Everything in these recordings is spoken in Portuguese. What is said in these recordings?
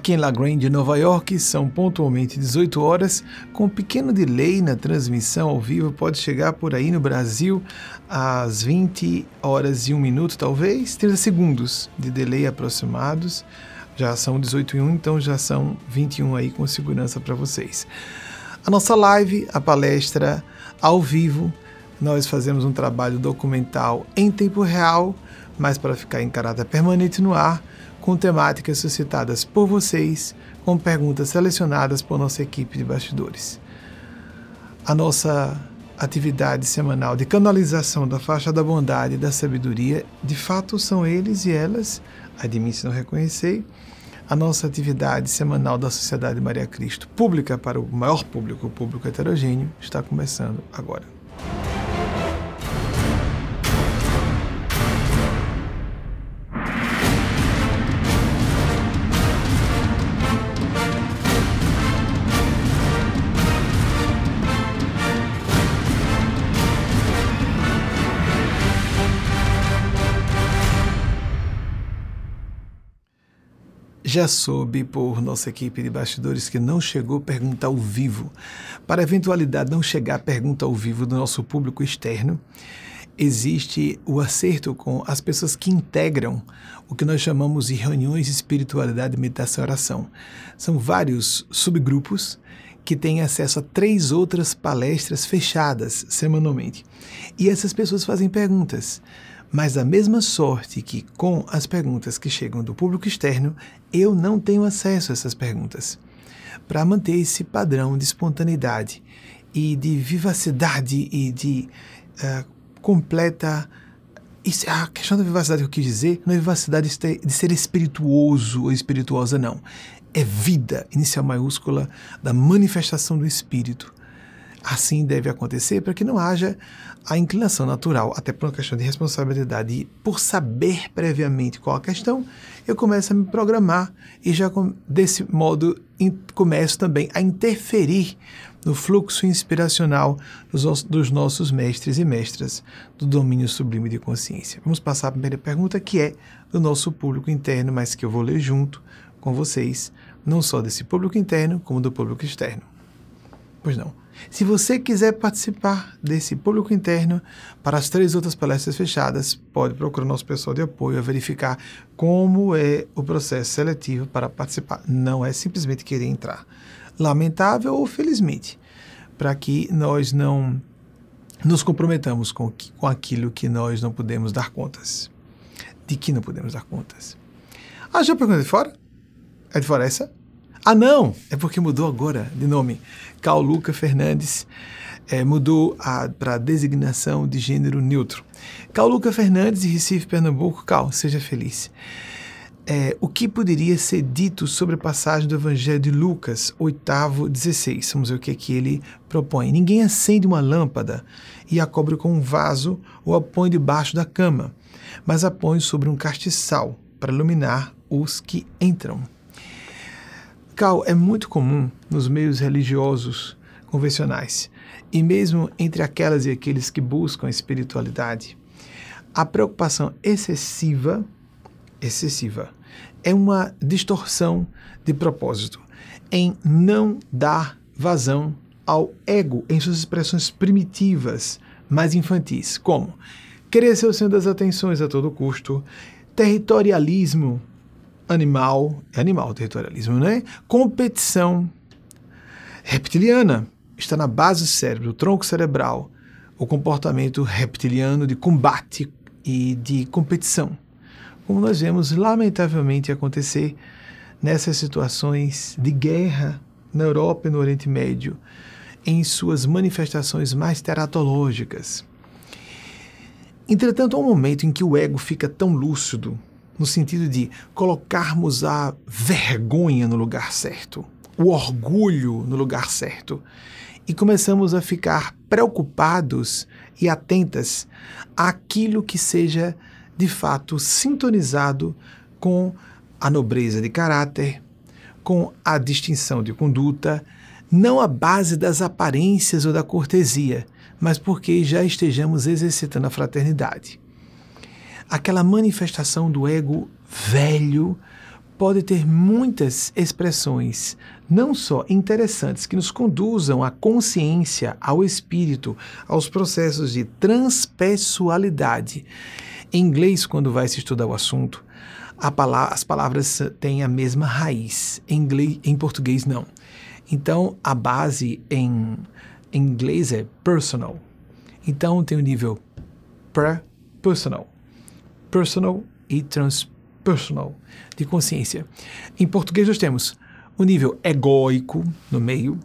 Aqui em La Grande, Nova York, são pontualmente 18 horas, com um pequeno delay na transmissão ao vivo, pode chegar por aí no Brasil às 20 horas e 1 minuto, talvez, 30 segundos de delay aproximados. Já são 18 e 1, então já são 21 aí com segurança para vocês. A nossa live, a palestra ao vivo, nós fazemos um trabalho documental em tempo real, mas para ficar em caráter permanente no ar, com temáticas suscitadas por vocês, com perguntas selecionadas por nossa equipe de bastidores. A nossa atividade semanal de canalização da faixa da bondade e da sabedoria, de fato são eles e elas, admite não reconhecer, a nossa atividade semanal da Sociedade Maria Cristo, pública para o maior público, o público heterogêneo, está começando agora. Já soube por nossa equipe de bastidores que não chegou pergunta ao vivo. Para eventualidade não chegar pergunta ao vivo do nosso público externo, existe o acerto com as pessoas que integram o que nós chamamos de reuniões de espiritualidade, meditação e oração. São vários subgrupos que têm acesso a três outras palestras fechadas semanalmente. E essas pessoas fazem perguntas. Mas da mesma sorte que com as perguntas que chegam do público externo, eu não tenho acesso a essas perguntas. Para manter esse padrão de espontaneidade e de vivacidade e de uh, completa. Isso, a questão da vivacidade que eu quis dizer não é vivacidade de ser espirituoso ou espirituosa, não. É vida, inicial maiúscula, da manifestação do espírito. Assim deve acontecer para que não haja a inclinação natural, até por uma questão de responsabilidade, e por saber previamente qual a questão, eu começo a me programar e já desse modo começo também a interferir no fluxo inspiracional dos, dos nossos mestres e mestras do domínio sublime de consciência. Vamos passar à primeira pergunta, que é do nosso público interno, mas que eu vou ler junto com vocês, não só desse público interno, como do público externo. Pois não. Se você quiser participar desse público interno para as três outras palestras fechadas, pode procurar nosso pessoal de apoio a verificar como é o processo seletivo para participar. Não é simplesmente querer entrar. Lamentável ou felizmente, para que nós não nos comprometamos com, com aquilo que nós não podemos dar contas. De que não podemos dar contas. Ah, já pergunta de fora? É de fora essa? Ah, não! É porque mudou agora de nome. Cal Luca Fernandes é, mudou para designação de gênero neutro. Cal Luca Fernandes, de Recife, Pernambuco. Cal, seja feliz. É, o que poderia ser dito sobre a passagem do Evangelho de Lucas, oitavo 16? Vamos ver o que, é que ele propõe. Ninguém acende uma lâmpada e a cobre com um vaso ou a põe debaixo da cama, mas a põe sobre um castiçal para iluminar os que entram. É muito comum nos meios religiosos convencionais e mesmo entre aquelas e aqueles que buscam espiritualidade. A preocupação excessiva, excessiva, é uma distorção de propósito em não dar vazão ao ego em suas expressões primitivas, mais infantis, como querer ser o centro das atenções a todo custo, territorialismo animal, é animal o territorialismo, né? Competição reptiliana está na base do cérebro, do tronco cerebral, o comportamento reptiliano de combate e de competição, como nós vemos lamentavelmente acontecer nessas situações de guerra na Europa e no Oriente Médio, em suas manifestações mais teratológicas. Entretanto, há um momento em que o ego fica tão lúcido no sentido de colocarmos a vergonha no lugar certo, o orgulho no lugar certo, e começamos a ficar preocupados e atentas àquilo que seja de fato sintonizado com a nobreza de caráter, com a distinção de conduta, não à base das aparências ou da cortesia, mas porque já estejamos exercitando a fraternidade aquela manifestação do ego velho, pode ter muitas expressões, não só interessantes, que nos conduzam à consciência, ao espírito, aos processos de transpessoalidade. Em inglês, quando vai se estudar o assunto, as palavras têm a mesma raiz. Em, inglês, em português, não. Então, a base em, em inglês é personal. Então, tem o nível pre-personal, personal e transpersonal de consciência. Em português, nós temos o nível egóico no meio,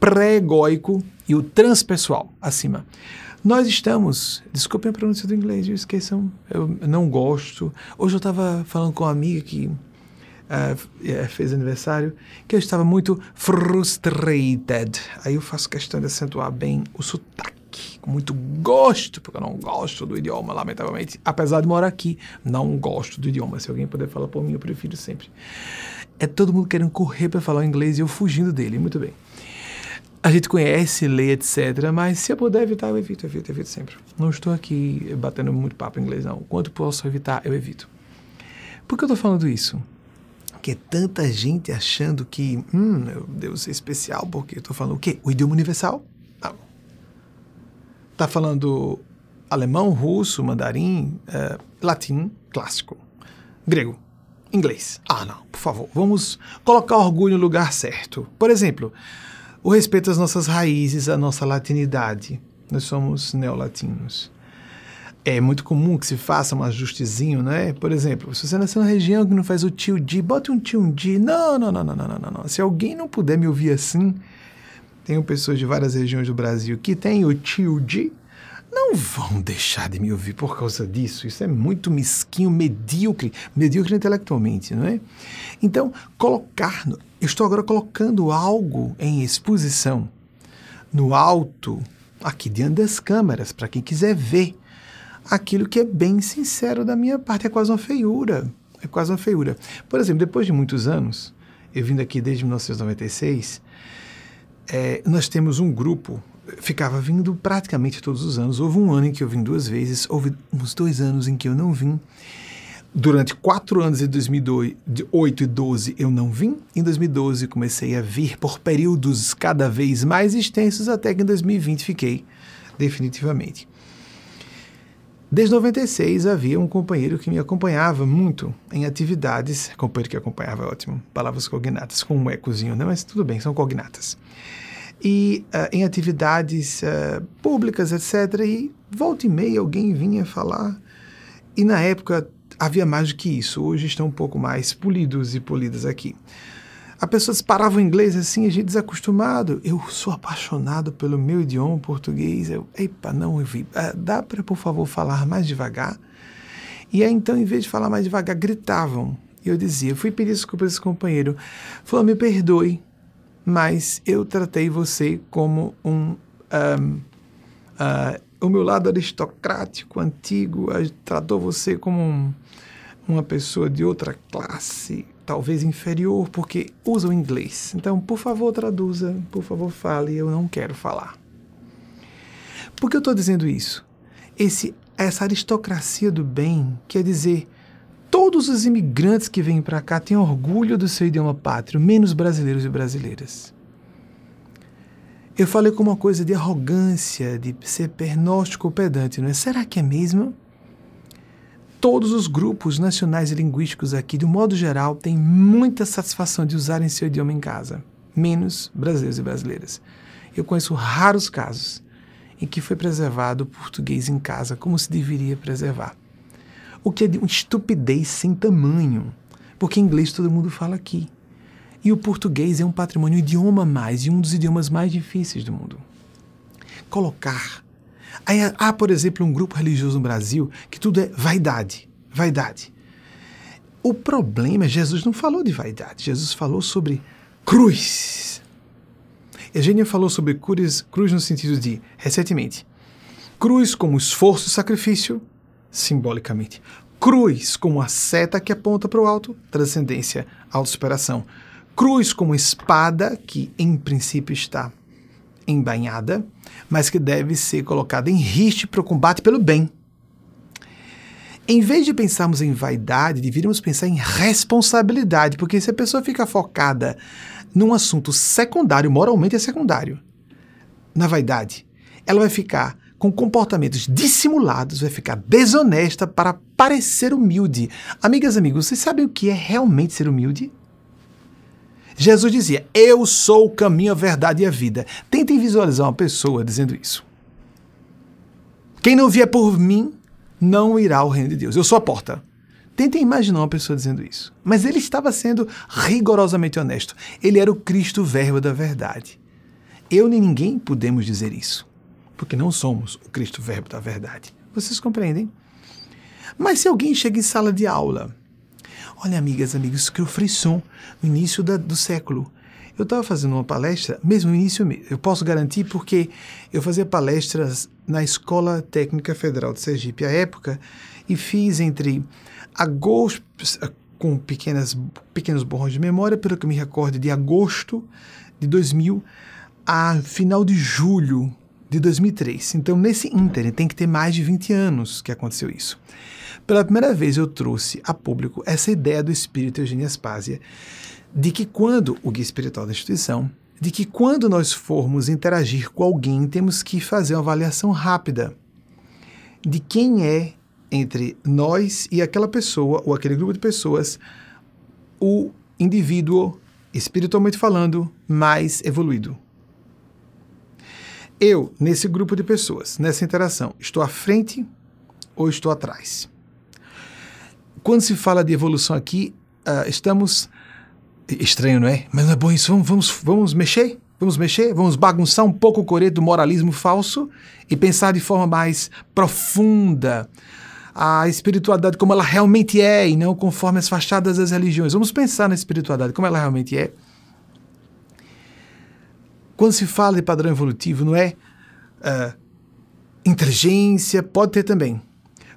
pré-egóico e o transpessoal acima. Nós estamos, desculpem a pronúncia do inglês, eu esqueçam, eu não gosto. Hoje eu estava falando com uma amiga que uh, fez aniversário, que eu estava muito frustrated. Aí eu faço questão de acentuar bem o sotaque, com muito gosto, porque eu não gosto do idioma, lamentavelmente. Apesar de morar aqui, não gosto do idioma. Se alguém puder falar por mim, eu prefiro sempre. É todo mundo querendo correr para falar inglês e eu fugindo dele. Muito bem a gente conhece, lê, etc. Mas se eu puder evitar, eu evito, evito, evito sempre. Não estou aqui batendo muito papo em inglês, não. Quanto posso evitar, eu evito. Por que eu estou falando isso? Porque tanta gente achando que, hum, meu Deus, é especial, porque eu estou falando o quê? O idioma universal? Está falando alemão, russo, mandarim, é, latim, clássico, grego, inglês. Ah, não, por favor, vamos colocar orgulho no lugar certo. Por exemplo, o respeito às nossas raízes, à nossa latinidade. Nós somos neolatinos. É muito comum que se faça um ajustezinho, né? Por exemplo, se você nasceu numa região que não faz o tio di, bote um tio di. Não, não, não, não, não, não, não. Se alguém não puder me ouvir assim, tenho pessoas de várias regiões do Brasil que têm o tio di, não vão deixar de me ouvir por causa disso. Isso é muito mesquinho, medíocre, medíocre intelectualmente, não é? Então, colocar eu estou agora colocando algo em exposição no alto, aqui diante das câmeras, para quem quiser ver aquilo que é bem sincero da minha parte. É quase uma feiura. É quase uma feiura. Por exemplo, depois de muitos anos, eu vindo aqui desde 1996, é, nós temos um grupo, ficava vindo praticamente todos os anos. Houve um ano em que eu vim duas vezes, houve uns dois anos em que eu não vim. Durante quatro anos, em 2008 e 2012, eu não vim. Em 2012, comecei a vir por períodos cada vez mais extensos, até que em 2020 fiquei definitivamente. Desde 96 havia um companheiro que me acompanhava muito em atividades. Companheiro que acompanhava, ótimo. Palavras cognatas, com um ecozinho, né? Mas tudo bem, são cognatas. E uh, em atividades uh, públicas, etc. E volta e meia alguém vinha falar. E na época havia mais do que isso. Hoje estão um pouco mais polidos e polidas aqui. As pessoas paravam o inglês assim, a gente desacostumado. Eu sou apaixonado pelo meu idioma português. Eu, epa, não, eu vi. Ah, dá para, por favor, falar mais devagar? E aí, então, em vez de falar mais devagar, gritavam. E eu dizia, fui pedir desculpas a esse companheiro. Falou, me perdoe, mas eu tratei você como um, um uh, o meu lado aristocrático, antigo, tratou você como um, uma pessoa de outra classe, talvez inferior, porque usa o inglês. Então, por favor, traduza, por favor, fale, eu não quero falar. Por que eu estou dizendo isso? Esse, essa aristocracia do bem quer dizer todos os imigrantes que vêm para cá têm orgulho do seu idioma pátrio, menos brasileiros e brasileiras. Eu falei com uma coisa de arrogância, de ser pernóstico pedante, não é? Será que é mesmo? Todos os grupos nacionais e linguísticos aqui, de um modo geral, têm muita satisfação de usarem seu idioma em casa, menos brasileiros e brasileiras. Eu conheço raros casos em que foi preservado o português em casa como se deveria preservar. O que é de uma estupidez sem tamanho, porque inglês todo mundo fala aqui. E o português é um patrimônio, um idioma mais, e um dos idiomas mais difíceis do mundo. Colocar. Aí, há, por exemplo, um grupo religioso no Brasil que tudo é vaidade. Vaidade. O problema é Jesus não falou de vaidade, Jesus falou sobre cruz. Eugênia falou sobre cruz, cruz no sentido de, recentemente, cruz como esforço e sacrifício, simbolicamente. Cruz como a seta que aponta para o alto, transcendência, autossuperação cruz como espada, que em princípio está embainhada, mas que deve ser colocada em riste para o combate pelo bem. Em vez de pensarmos em vaidade, deveríamos pensar em responsabilidade, porque se a pessoa fica focada num assunto secundário, moralmente é secundário, na vaidade, ela vai ficar com comportamentos dissimulados, vai ficar desonesta para parecer humilde. Amigas e amigos, vocês sabem o que é realmente ser humilde? Jesus dizia: Eu sou o caminho, a verdade e a vida. Tentem visualizar uma pessoa dizendo isso. Quem não vier por mim não irá ao reino de Deus. Eu sou a porta. Tentem imaginar uma pessoa dizendo isso. Mas ele estava sendo rigorosamente honesto. Ele era o Cristo, verbo da verdade. Eu nem ninguém podemos dizer isso porque não somos o Cristo Verbo da verdade. Vocês compreendem? Mas se alguém chega em sala de aula, olha, amigas, amigos, que o frisson no início da, do século. Eu estava fazendo uma palestra, mesmo no início, eu posso garantir porque eu fazia palestras na Escola Técnica Federal de Sergipe à época e fiz entre agosto, com pequenas, pequenos borrões de memória, pelo que me recordo, de agosto de 2000 a final de julho de 2003. Então, nesse ínter, tem que ter mais de 20 anos que aconteceu isso. Pela primeira vez, eu trouxe a público essa ideia do espírito Eugênio Aspásia, de que quando, o guia espiritual da instituição, de que quando nós formos interagir com alguém, temos que fazer uma avaliação rápida de quem é, entre nós e aquela pessoa, ou aquele grupo de pessoas, o indivíduo, espiritualmente falando, mais evoluído. Eu, nesse grupo de pessoas, nessa interação, estou à frente ou estou atrás? Quando se fala de evolução aqui, uh, estamos. Estranho, não é? Mas não é bom isso. Vamos, vamos, vamos mexer? Vamos mexer? Vamos bagunçar um pouco o coreto do moralismo falso e pensar de forma mais profunda a espiritualidade como ela realmente é e não conforme as fachadas das religiões. Vamos pensar na espiritualidade como ela realmente é quando se fala de padrão evolutivo, não é uh, inteligência, pode ter também.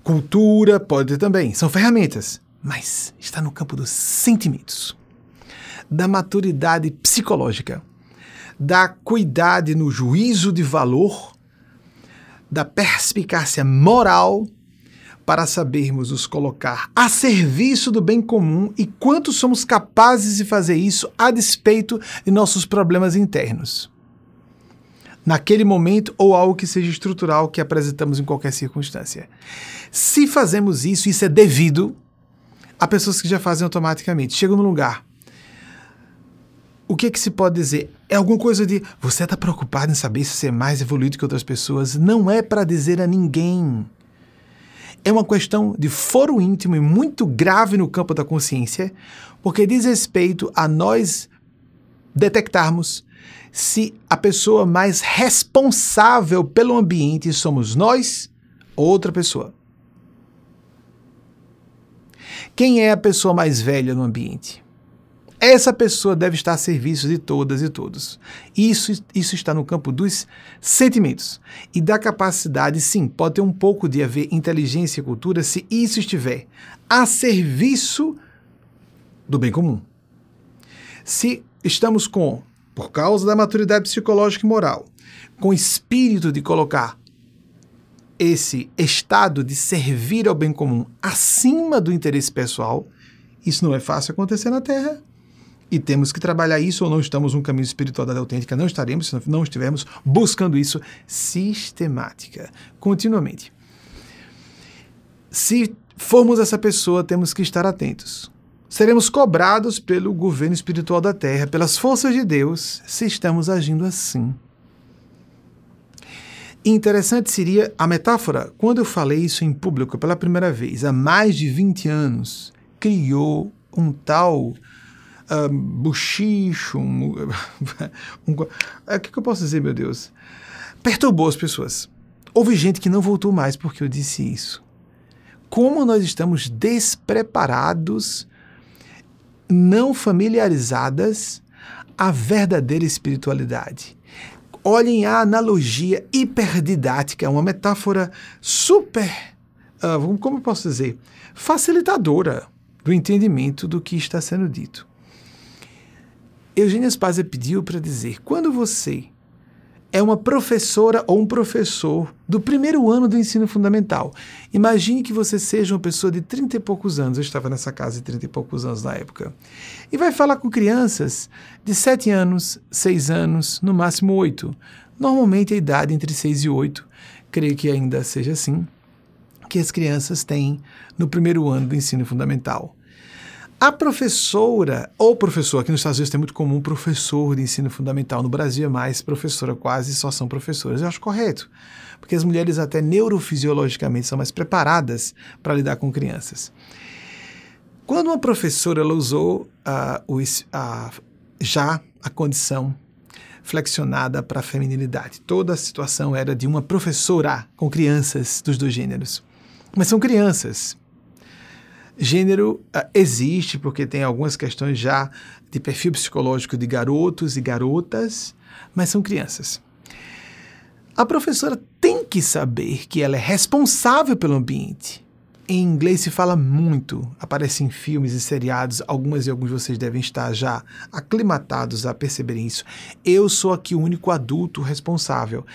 Cultura, pode ter também. São ferramentas. Mas está no campo dos sentimentos, da maturidade psicológica, da cuidade no juízo de valor, da perspicácia moral para sabermos nos colocar a serviço do bem comum e quanto somos capazes de fazer isso a despeito de nossos problemas internos naquele momento ou algo que seja estrutural que apresentamos em qualquer circunstância. Se fazemos isso, isso é devido a pessoas que já fazem automaticamente. Chegam no lugar. O que, é que se pode dizer? É alguma coisa de você está preocupado em saber se você é mais evoluído que outras pessoas? Não é para dizer a ninguém. É uma questão de foro íntimo e muito grave no campo da consciência, porque diz respeito a nós detectarmos se a pessoa mais responsável pelo ambiente somos nós ou outra pessoa. Quem é a pessoa mais velha no ambiente? Essa pessoa deve estar a serviço de todas e todos. Isso, isso está no campo dos sentimentos. E da capacidade, sim, pode ter um pouco de haver inteligência e cultura se isso estiver a serviço do bem comum. Se estamos com por causa da maturidade psicológica e moral, com espírito de colocar esse estado de servir ao bem comum acima do interesse pessoal, isso não é fácil acontecer na Terra. E temos que trabalhar isso ou não estamos no caminho espiritual da autêntica, não estaremos se não estivermos buscando isso sistemática, continuamente. Se formos essa pessoa, temos que estar atentos seremos cobrados pelo governo espiritual da Terra, pelas forças de Deus, se estamos agindo assim. Interessante seria a metáfora, quando eu falei isso em público pela primeira vez, há mais de 20 anos, criou um tal uh, buchicho, um, um, o que, que eu posso dizer, meu Deus? Perturbou as pessoas. Houve gente que não voltou mais porque eu disse isso. Como nós estamos despreparados não familiarizadas à verdadeira espiritualidade. Olhem a analogia hiperdidática, uma metáfora super, uh, como eu posso dizer, facilitadora do entendimento do que está sendo dito. Eugênia Spazia pediu para dizer: quando você é uma professora ou um professor do primeiro ano do ensino fundamental. Imagine que você seja uma pessoa de 30 e poucos anos, eu estava nessa casa de 30 e poucos anos na época, e vai falar com crianças de 7 anos, 6 anos, no máximo 8. Normalmente a idade entre 6 e 8, creio que ainda seja assim, que as crianças têm no primeiro ano do ensino fundamental. A professora, ou professor, aqui nos Estados Unidos é muito comum professor de ensino fundamental, no Brasil é mais professora, quase só são professoras. Eu acho correto, porque as mulheres, até neurofisiologicamente, são mais preparadas para lidar com crianças. Quando uma professora usou uh, uh, já a condição flexionada para a feminilidade, toda a situação era de uma professora com crianças dos dois gêneros. Mas são crianças, Gênero uh, existe porque tem algumas questões já de perfil psicológico de garotos e garotas, mas são crianças. A professora tem que saber que ela é responsável pelo ambiente. Em inglês se fala muito, aparece em filmes e seriados, algumas e alguns de vocês devem estar já aclimatados a perceberem isso. Eu sou aqui o único adulto responsável.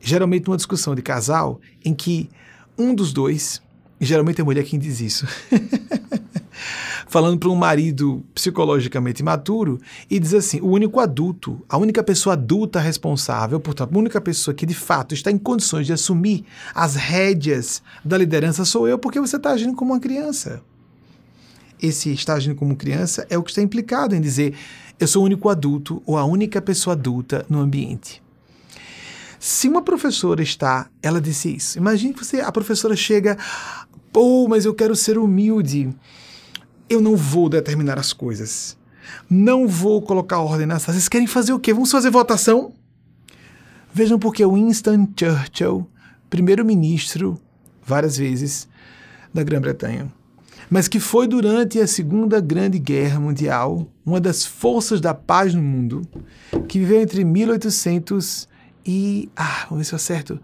Geralmente numa discussão de casal em que um dos dois e geralmente é mulher quem diz isso. Falando para um marido psicologicamente imaturo e diz assim: o único adulto, a única pessoa adulta responsável, portanto, a única pessoa que de fato está em condições de assumir as rédeas da liderança sou eu, porque você está agindo como uma criança. Esse está agindo como criança é o que está implicado em dizer: eu sou o único adulto ou a única pessoa adulta no ambiente. Se uma professora está, ela disse isso. Imagine que você, a professora chega, Pô, mas eu quero ser humilde. Eu não vou determinar as coisas. Não vou colocar ordem nas Vocês querem fazer o quê? Vamos fazer votação? Vejam porque Winston Churchill, primeiro-ministro, várias vezes, da Grã-Bretanha, mas que foi durante a Segunda Grande Guerra Mundial uma das forças da paz no mundo, que viveu entre 1800 e. Ah, vamos ver se eu acerto.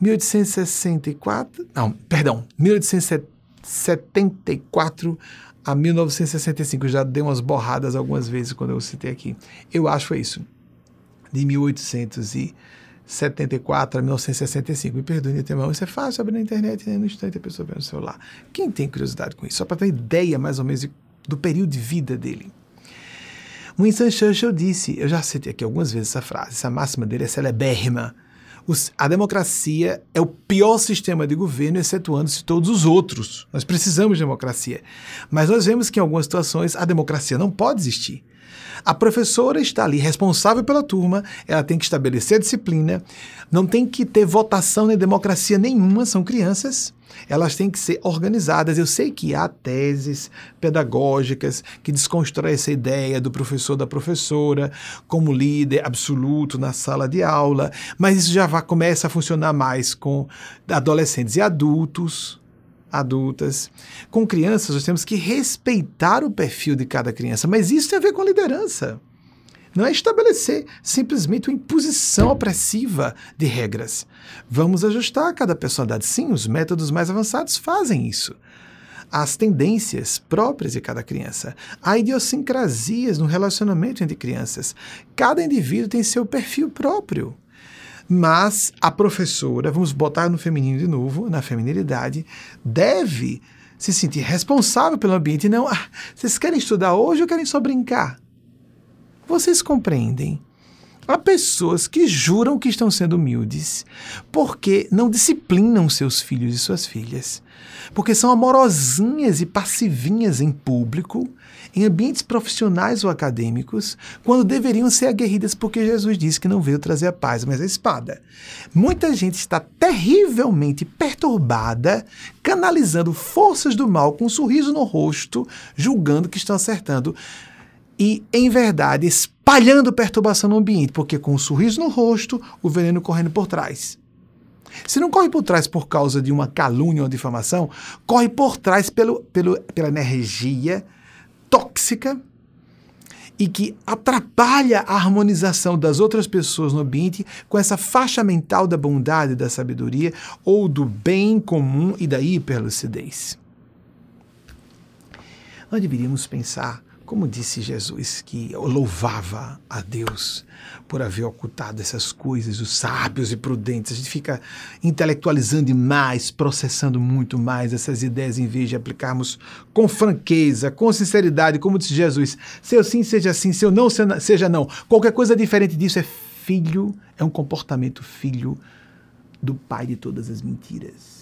1864, não, perdão, 1874 a 1965. Eu já dei umas borradas algumas vezes quando eu citei aqui. Eu acho é isso. De 1874 a 1965. Me perdoe, irmão, isso é fácil abrir na internet, né? no instante a pessoa vê no celular. Quem tem curiosidade com isso? Só para ter ideia mais ou menos do período de vida dele. Winston Churchill disse, eu já citei aqui algumas vezes essa frase, essa máxima dele é celebérrima os, a democracia é o pior sistema de governo, excetuando-se todos os outros. Nós precisamos de democracia. Mas nós vemos que em algumas situações a democracia não pode existir. A professora está ali responsável pela turma, ela tem que estabelecer a disciplina, não tem que ter votação nem democracia nenhuma, são crianças. Elas têm que ser organizadas. Eu sei que há teses pedagógicas que desconstroem essa ideia do professor da professora como líder absoluto na sala de aula, mas isso já começa a funcionar mais com adolescentes e adultos adultas. Com crianças, nós temos que respeitar o perfil de cada criança, mas isso tem a ver com a liderança. Não é estabelecer simplesmente uma imposição opressiva de regras. Vamos ajustar cada personalidade. Sim, os métodos mais avançados fazem isso. As tendências próprias de cada criança, há idiosincrasias no relacionamento entre crianças. Cada indivíduo tem seu perfil próprio. Mas a professora, vamos botar no feminino de novo, na feminilidade, deve se sentir responsável pelo ambiente e não, ah, vocês querem estudar hoje ou querem só brincar? Vocês compreendem? Há pessoas que juram que estão sendo humildes porque não disciplinam seus filhos e suas filhas, porque são amorosinhas e passivinhas em público em ambientes profissionais ou acadêmicos, quando deveriam ser aguerridas, porque Jesus disse que não veio trazer a paz, mas a espada. Muita gente está terrivelmente perturbada, canalizando forças do mal com um sorriso no rosto, julgando que estão acertando. E, em verdade, espalhando perturbação no ambiente, porque com um sorriso no rosto, o veneno correndo por trás. Se não corre por trás por causa de uma calúnia ou difamação, corre por trás pelo, pelo, pela energia tóxica e que atrapalha a harmonização das outras pessoas no ambiente com essa faixa mental da bondade, da sabedoria ou do bem comum e da hiperlucidez. Nós deveríamos pensar como disse Jesus, que louvava a Deus por haver ocultado essas coisas, os sábios e prudentes. A gente fica intelectualizando demais, processando muito mais essas ideias, em vez de aplicarmos com franqueza, com sinceridade, como disse Jesus. Se eu sim, seja sim, se eu não, seja não. Qualquer coisa diferente disso é filho, é um comportamento filho do pai de todas as mentiras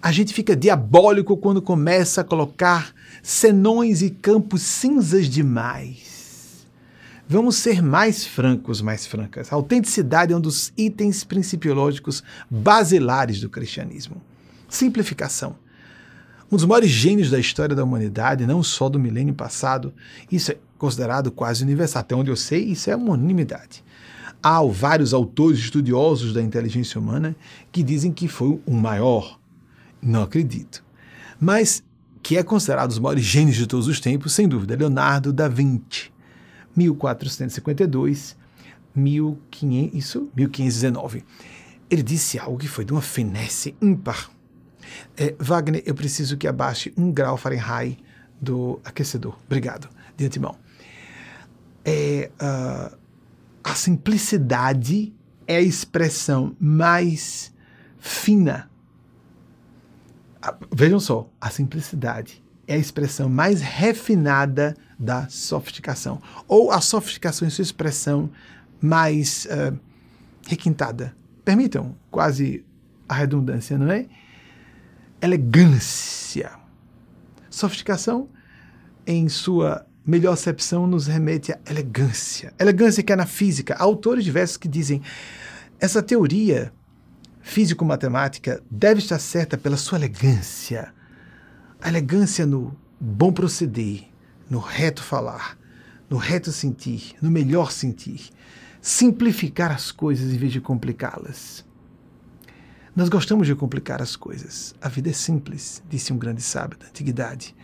a gente fica diabólico quando começa a colocar senões e campos cinzas demais. Vamos ser mais francos, mais francas. A autenticidade é um dos itens principiológicos basilares do cristianismo. Simplificação. Um dos maiores gênios da história da humanidade, não só do milênio passado, isso é considerado quase universal. Até onde eu sei, isso é uma unanimidade. Há vários autores estudiosos da inteligência humana que dizem que foi o maior. Não acredito. Mas que é considerado dos maiores gênios de todos os tempos, sem dúvida, Leonardo da Vinci, 1452, 1500, isso, 1519. Ele disse algo que foi de uma finesse ímpar. É, Wagner, eu preciso que abaixe um grau Fahrenheit do aquecedor. Obrigado, de antemão. É, uh, a simplicidade é a expressão mais fina vejam só, a simplicidade é a expressão mais refinada da sofisticação, ou a sofisticação em sua expressão mais uh, requintada. Permitam quase a redundância, não é? Elegância. Sofisticação, em sua melhor acepção, nos remete à elegância. Elegância que é na física. Há autores diversos que dizem essa teoria físico-matemática deve estar certa pela sua elegância. A elegância no bom proceder, no reto falar, no reto sentir, no melhor sentir. Simplificar as coisas em vez de complicá-las. Nós gostamos de complicar as coisas. A vida é simples, disse um grande sábio da antiguidade.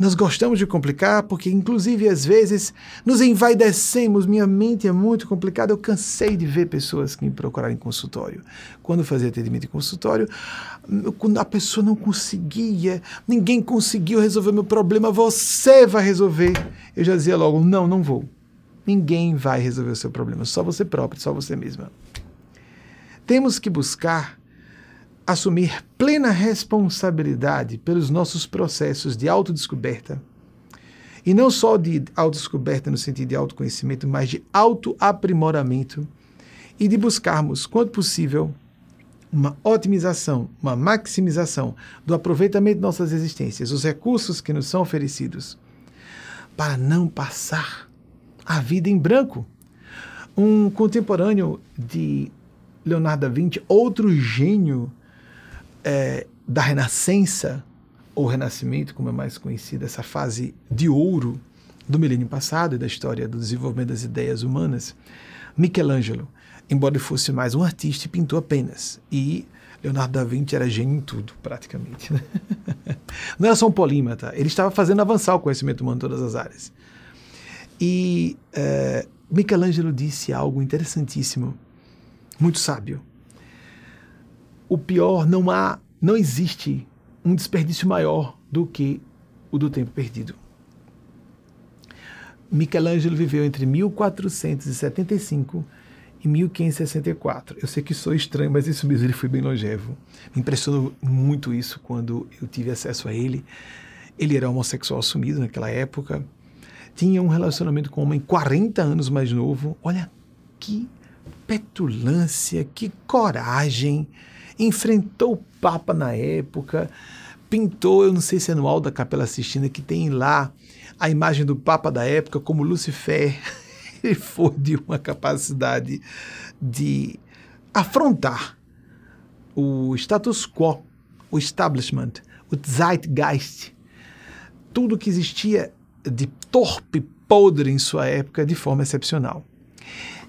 Nós gostamos de complicar porque, inclusive, às vezes nos envaidecemos. Minha mente é muito complicada. Eu cansei de ver pessoas que me procuraram em consultório. Quando fazia atendimento em consultório, quando a pessoa não conseguia, ninguém conseguiu resolver meu problema, você vai resolver. Eu já dizia logo: não, não vou. Ninguém vai resolver o seu problema, só você próprio, só você mesma. Temos que buscar assumir plena responsabilidade pelos nossos processos de autodescoberta. E não só de autodescoberta no sentido de autoconhecimento, mas de autoaprimoramento e de buscarmos, quanto possível, uma otimização, uma maximização do aproveitamento de nossas existências, os recursos que nos são oferecidos, para não passar a vida em branco. Um contemporâneo de Leonardo da Vinci, outro gênio é, da Renascença, ou Renascimento, como é mais conhecida, essa fase de ouro do milênio passado e da história do desenvolvimento das ideias humanas, Michelangelo, embora ele fosse mais um artista, pintou apenas. E Leonardo da Vinci era gênio em tudo, praticamente. Né? Não era só um polímata, ele estava fazendo avançar o conhecimento humano em todas as áreas. E é, Michelangelo disse algo interessantíssimo, muito sábio o pior, não há, não existe um desperdício maior do que o do tempo perdido. Michelangelo viveu entre 1475 e 1564. Eu sei que sou estranho, mas isso mesmo, ele foi bem longevo. Me impressionou muito isso quando eu tive acesso a ele. Ele era homossexual assumido naquela época, tinha um relacionamento com um homem 40 anos mais novo. Olha que petulância, que coragem enfrentou o Papa na época, pintou, eu não sei se é no Alto da Capela Sistina, que tem lá a imagem do Papa da época como Lucifer. Ele foi de uma capacidade de afrontar o status quo, o establishment, o zeitgeist, tudo que existia de torpe, podre em sua época de forma excepcional.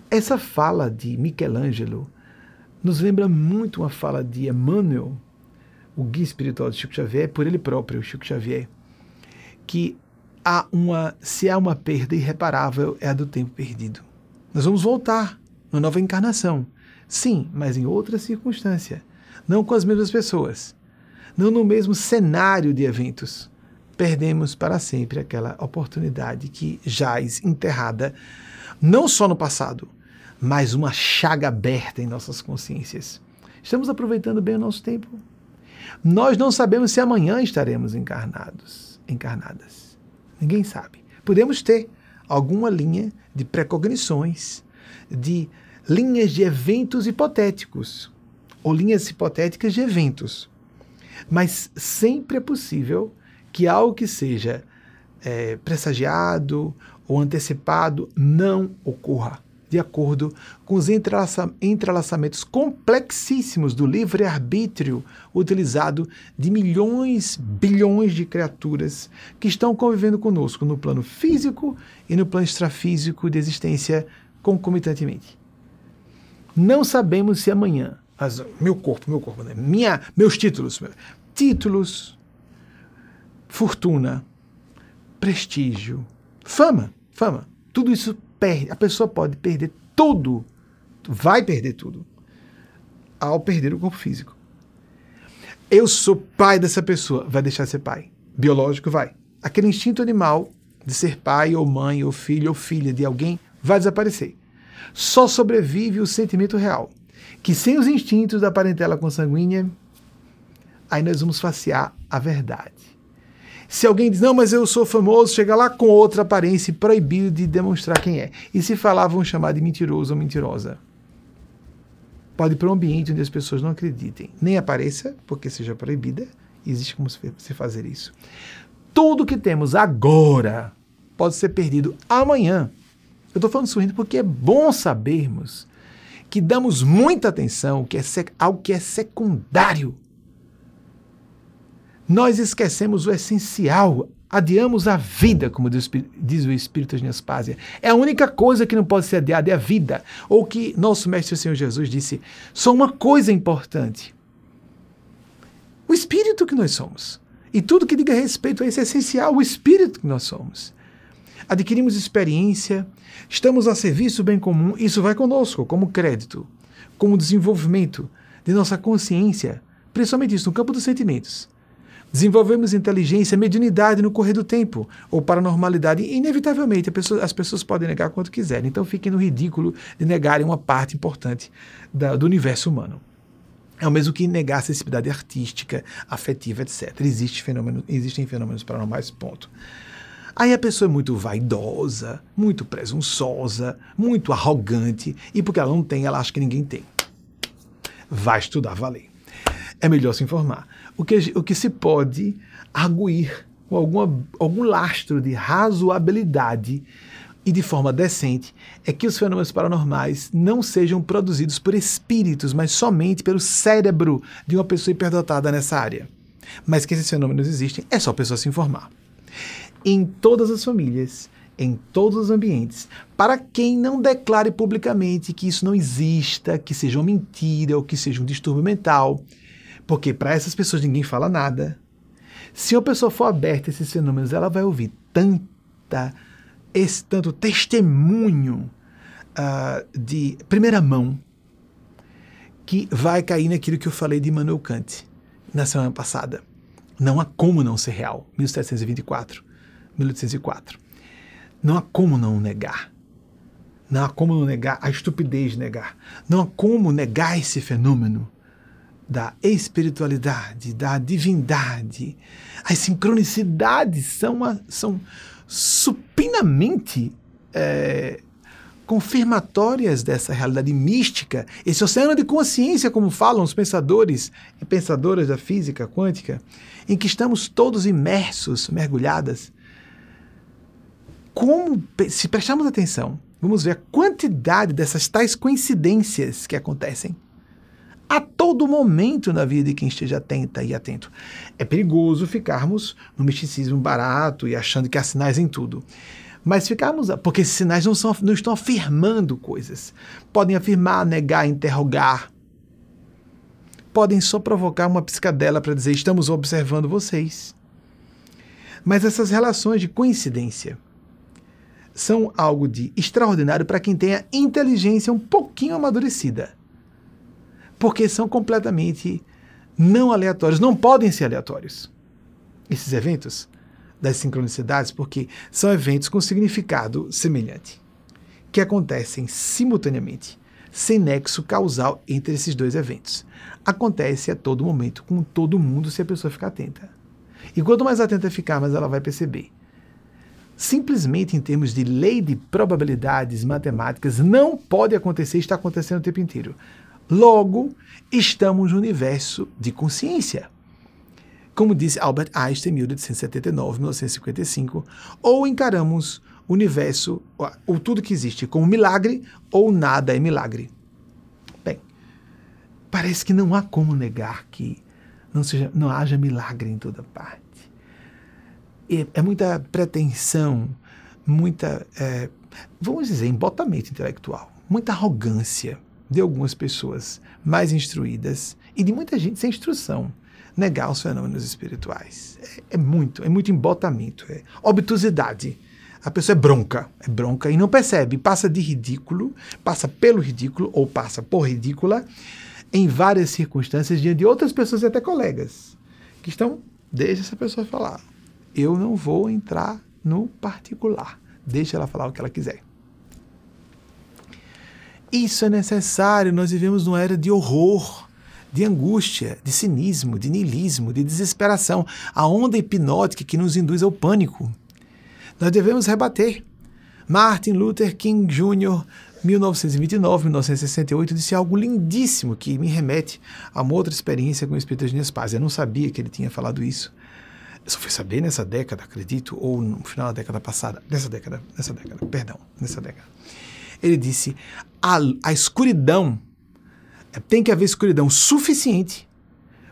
Essa fala de Michelangelo nos lembra muito uma fala de Emmanuel, o guia espiritual de Chico Xavier, por ele próprio, Chico Xavier, que há uma, se há uma perda irreparável, é a do tempo perdido. Nós vamos voltar numa nova encarnação. Sim, mas em outra circunstância. Não com as mesmas pessoas. Não no mesmo cenário de eventos. perdemos para sempre aquela oportunidade que jaz enterrada, não só no passado, mas uma chaga aberta em nossas consciências. Estamos aproveitando bem o nosso tempo. Nós não sabemos se amanhã estaremos encarnados, encarnadas. Ninguém sabe. Podemos ter alguma linha de precognições, de linhas de eventos hipotéticos, ou linhas hipotéticas de eventos. Mas sempre é possível que algo que seja é, pressagiado ou antecipado não ocorra de acordo com os entrelaçamentos complexíssimos do livre-arbítrio utilizado de milhões, bilhões de criaturas que estão convivendo conosco no plano físico e no plano extrafísico de existência concomitantemente. Não sabemos se amanhã, mas meu corpo, meu corpo, né? Minha, meus títulos, títulos, fortuna, prestígio, fama, fama, tudo isso perde, a pessoa pode perder tudo, vai perder tudo, ao perder o corpo físico. Eu sou pai dessa pessoa, vai deixar de ser pai. Biológico, vai. Aquele instinto animal de ser pai ou mãe ou filho ou filha de alguém vai desaparecer. Só sobrevive o sentimento real, que sem os instintos da parentela consanguínea, aí nós vamos facear a verdade. Se alguém diz, não, mas eu sou famoso, chega lá com outra aparência e proibido de demonstrar quem é. E se falar, vão chamar de mentiroso ou mentirosa. Pode ir para um ambiente onde as pessoas não acreditem. Nem apareça, porque seja proibida. Existe como se fazer isso. Tudo que temos agora pode ser perdido amanhã. Eu estou falando sorrindo porque é bom sabermos que damos muita atenção ao que é secundário nós esquecemos o essencial, adiamos a vida, como diz, o Espírito de Nespásia. É a única coisa que não pode ser adiada, é a vida. Ou que nosso Mestre Senhor Jesus disse, só uma coisa importante. O Espírito que nós somos. E tudo que diga respeito a esse é essencial, o Espírito que nós somos. Adquirimos experiência, estamos a serviço do bem comum, isso vai conosco, como crédito, como desenvolvimento de nossa consciência, principalmente isso no campo dos sentimentos. Desenvolvemos inteligência, mediunidade no correr do tempo, ou paranormalidade. Inevitavelmente, pessoa, as pessoas podem negar quanto quiserem. Então, fiquem no ridículo de negarem uma parte importante da, do universo humano. É o mesmo que negar a sensibilidade artística, afetiva, etc. Existe fenômeno, existem fenômenos paranormais, ponto. Aí a pessoa é muito vaidosa, muito presunçosa, muito arrogante, e porque ela não tem, ela acha que ninguém tem. Vai estudar, valer. É melhor se informar o que, o que se pode arguir com alguma, algum lastro de razoabilidade e de forma decente é que os fenômenos paranormais não sejam produzidos por espíritos, mas somente pelo cérebro de uma pessoa hiperdotada nessa área. Mas que esses fenômenos existem, é só a pessoa se informar. Em todas as famílias, em todos os ambientes, para quem não declare publicamente que isso não exista, que seja uma mentira ou que seja um distúrbio mental, porque para essas pessoas ninguém fala nada. Se uma pessoa for aberta a esses fenômenos, ela vai ouvir tanta, esse tanto testemunho uh, de primeira mão que vai cair naquilo que eu falei de Immanuel Kant na semana passada. Não há como não ser real. 1724, 1804. Não há como não negar. Não há como não negar a estupidez de negar. Não há como negar esse fenômeno da espiritualidade, da divindade. As sincronicidades são, são supinamente é, confirmatórias dessa realidade mística, esse oceano de consciência, como falam os pensadores e pensadoras da física quântica, em que estamos todos imersos, mergulhadas. Como, se prestarmos atenção, vamos ver a quantidade dessas tais coincidências que acontecem a todo momento na vida de quem esteja atenta e atento. É perigoso ficarmos no misticismo barato e achando que há sinais em tudo. Mas ficarmos, porque esses sinais não, são, não estão afirmando coisas. Podem afirmar, negar, interrogar. Podem só provocar uma piscadela para dizer estamos observando vocês. Mas essas relações de coincidência são algo de extraordinário para quem tenha inteligência um pouquinho amadurecida porque são completamente não aleatórios, não podem ser aleatórios. Esses eventos das sincronicidades porque são eventos com significado semelhante, que acontecem simultaneamente, sem nexo causal entre esses dois eventos. Acontece a todo momento, com todo mundo, se a pessoa ficar atenta. E quanto mais atenta ficar, mais ela vai perceber. Simplesmente em termos de lei de probabilidades matemáticas, não pode acontecer, está acontecendo o tempo inteiro. Logo, estamos no universo de consciência como disse Albert Einstein em 1879, 1955, ou encaramos o universo, ou tudo que existe, como milagre, ou nada é milagre. Bem, parece que não há como negar que não, seja, não haja milagre em toda parte. É, é muita pretensão, muita, é, vamos dizer, embotamento intelectual, muita arrogância de algumas pessoas mais instruídas e de muita gente sem instrução negar os fenômenos espirituais. É, é muito, é muito embotamento, é obtusidade. A pessoa é bronca, é bronca e não percebe, passa de ridículo, passa pelo ridículo ou passa por ridícula em várias circunstâncias diante de outras pessoas e até colegas que estão, deixa essa pessoa falar. Eu não vou entrar no particular. Deixa ela falar o que ela quiser. Isso é necessário. Nós vivemos numa era de horror de angústia, de cinismo, de niilismo, de desesperação, a onda hipnótica que nos induz ao pânico. Nós devemos rebater. Martin Luther King Jr., 1929-1968, disse algo lindíssimo que me remete a uma outra experiência com o Espírito de Paz. Eu não sabia que ele tinha falado isso. Eu só fui saber nessa década, acredito, ou no final da década passada, nessa década, nessa década, perdão, nessa década. Ele disse: a, a escuridão tem que haver escuridão suficiente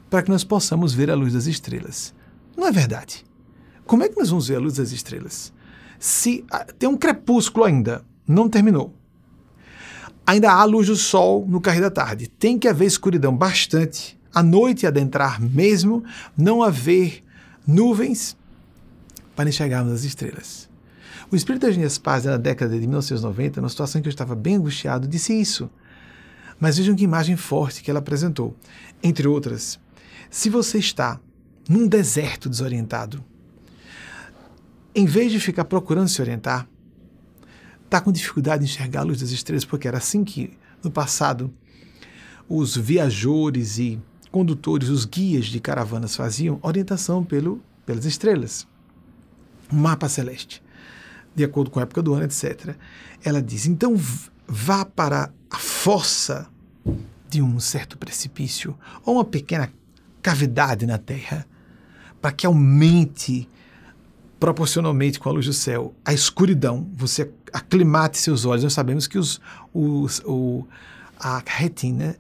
para que nós possamos ver a luz das estrelas. Não é verdade? Como é que nós vamos ver a luz das estrelas? Se ah, tem um crepúsculo ainda, não terminou. Ainda há luz do sol no cair da tarde. Tem que haver escuridão bastante. A noite adentrar mesmo, não haver nuvens para enxergarmos as estrelas. O espírito da Genias Paz, na década de 1990, numa situação em que eu estava bem angustiado, disse isso. Mas vejam que imagem forte que ela apresentou. Entre outras, se você está num deserto desorientado, em vez de ficar procurando se orientar, está com dificuldade de enxergar a luz das estrelas, porque era assim que, no passado, os viajores e condutores, os guias de caravanas faziam orientação pelo, pelas estrelas. Mapa celeste, de acordo com a época do ano, etc. Ela diz: então vá para a força de um certo precipício ou uma pequena cavidade na Terra, para que aumente proporcionalmente com a luz do céu a escuridão, você aclimate seus olhos. Nós sabemos que os, os, o, a retina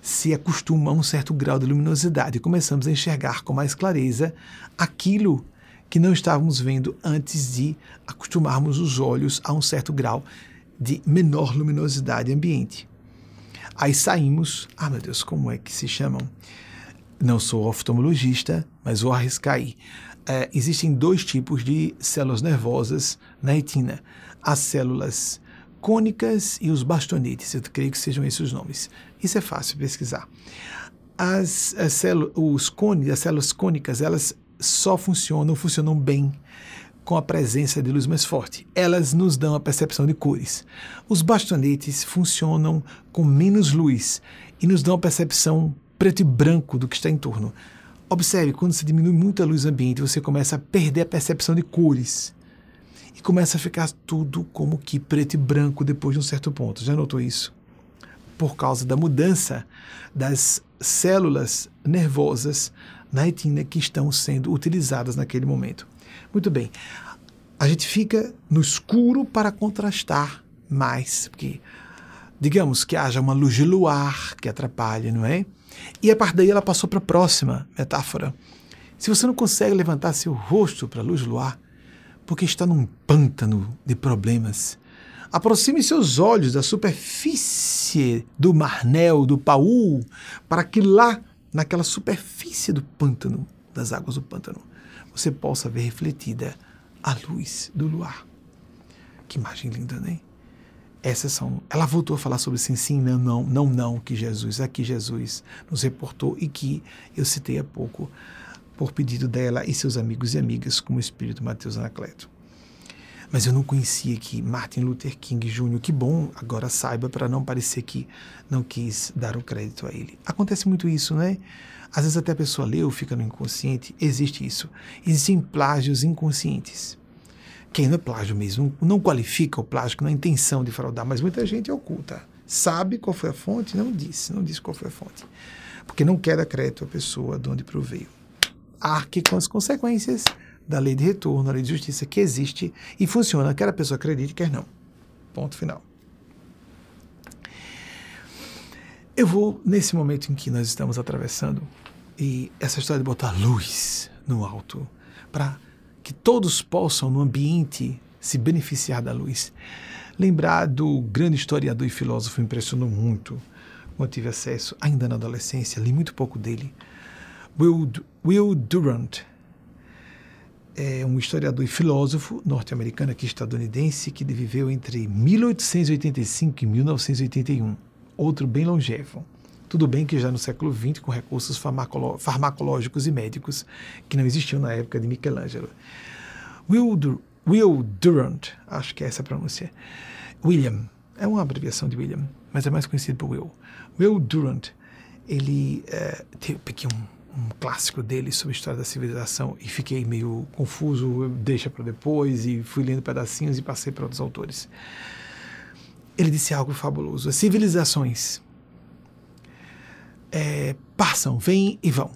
se acostuma a um certo grau de luminosidade e começamos a enxergar com mais clareza aquilo que não estávamos vendo antes de acostumarmos os olhos a um certo grau de menor luminosidade ambiente. Aí saímos, ah meu Deus, como é que se chamam? Não sou oftalmologista, mas vou arriscar aí. É, existem dois tipos de células nervosas na retina: as células cônicas e os bastonetes. Eu creio que sejam esses os nomes. Isso é fácil pesquisar. As, as, células, os cones, as células cônicas, elas só funcionam, funcionam bem com a presença de luz mais forte. Elas nos dão a percepção de cores. Os bastonetes funcionam com menos luz e nos dão a percepção preto e branco do que está em torno. Observe, quando se diminui muito a luz ambiente, você começa a perder a percepção de cores. E começa a ficar tudo como que preto e branco depois de um certo ponto. Já notou isso? Por causa da mudança das células nervosas na retina que estão sendo utilizadas naquele momento. Muito bem. A gente fica no escuro para contrastar mais, porque digamos que haja uma luz de luar que atrapalhe, não é? E a partir daí ela passou para a próxima metáfora. Se você não consegue levantar seu rosto para a luz do luar, porque está num pântano de problemas, aproxime seus olhos da superfície do marnel, do paú, para que lá, naquela superfície do pântano, das águas do pântano, você possa ver refletida a luz do luar. Que imagem linda, né? Essas são. Ela voltou a falar sobre sim, sim, não, não, não, não, que Jesus, aqui Jesus nos reportou e que eu citei há pouco. por pedido dela e seus amigos e amigas, como o espírito Mateus Anacleto. Mas eu não conhecia que Martin Luther King Jr., que bom, agora saiba para não parecer que não quis dar o crédito a ele. Acontece muito isso, né? Às vezes até a pessoa leu, fica no inconsciente, existe isso. Existem plágios inconscientes. Quem não é plágio mesmo, não qualifica o plágio não é intenção de fraudar, mas muita gente oculta. Sabe qual foi a fonte? Não disse, não disse qual foi a fonte. Porque não quer dar crédito à pessoa de onde proveio. Arque com as consequências da lei de retorno, da lei de justiça que existe e funciona, quer a pessoa acredite, quer não. Ponto final. Eu vou, nesse momento em que nós estamos atravessando, e essa história de botar luz no alto, para que todos possam, no ambiente, se beneficiar da luz. Lembrar do grande historiador e filósofo impressionou muito quando tive acesso, ainda na adolescência, li muito pouco dele. Will, Will Durant é um historiador e filósofo norte-americano aqui estadunidense que viveu entre 1885 e 1981. Outro bem longevo. Tudo bem que já no século XX, com recursos farmacológicos e médicos que não existiam na época de Michelangelo. Will, Dur Will Durant, acho que é essa a pronúncia. William, é uma abreviação de William, mas é mais conhecido por Will. Will Durant, ele é, peguei um, um clássico dele sobre a história da civilização e fiquei meio confuso, deixa para depois, e fui lendo pedacinhos e passei para outros autores. Ele disse algo fabuloso. As civilizações é, passam, vêm e vão.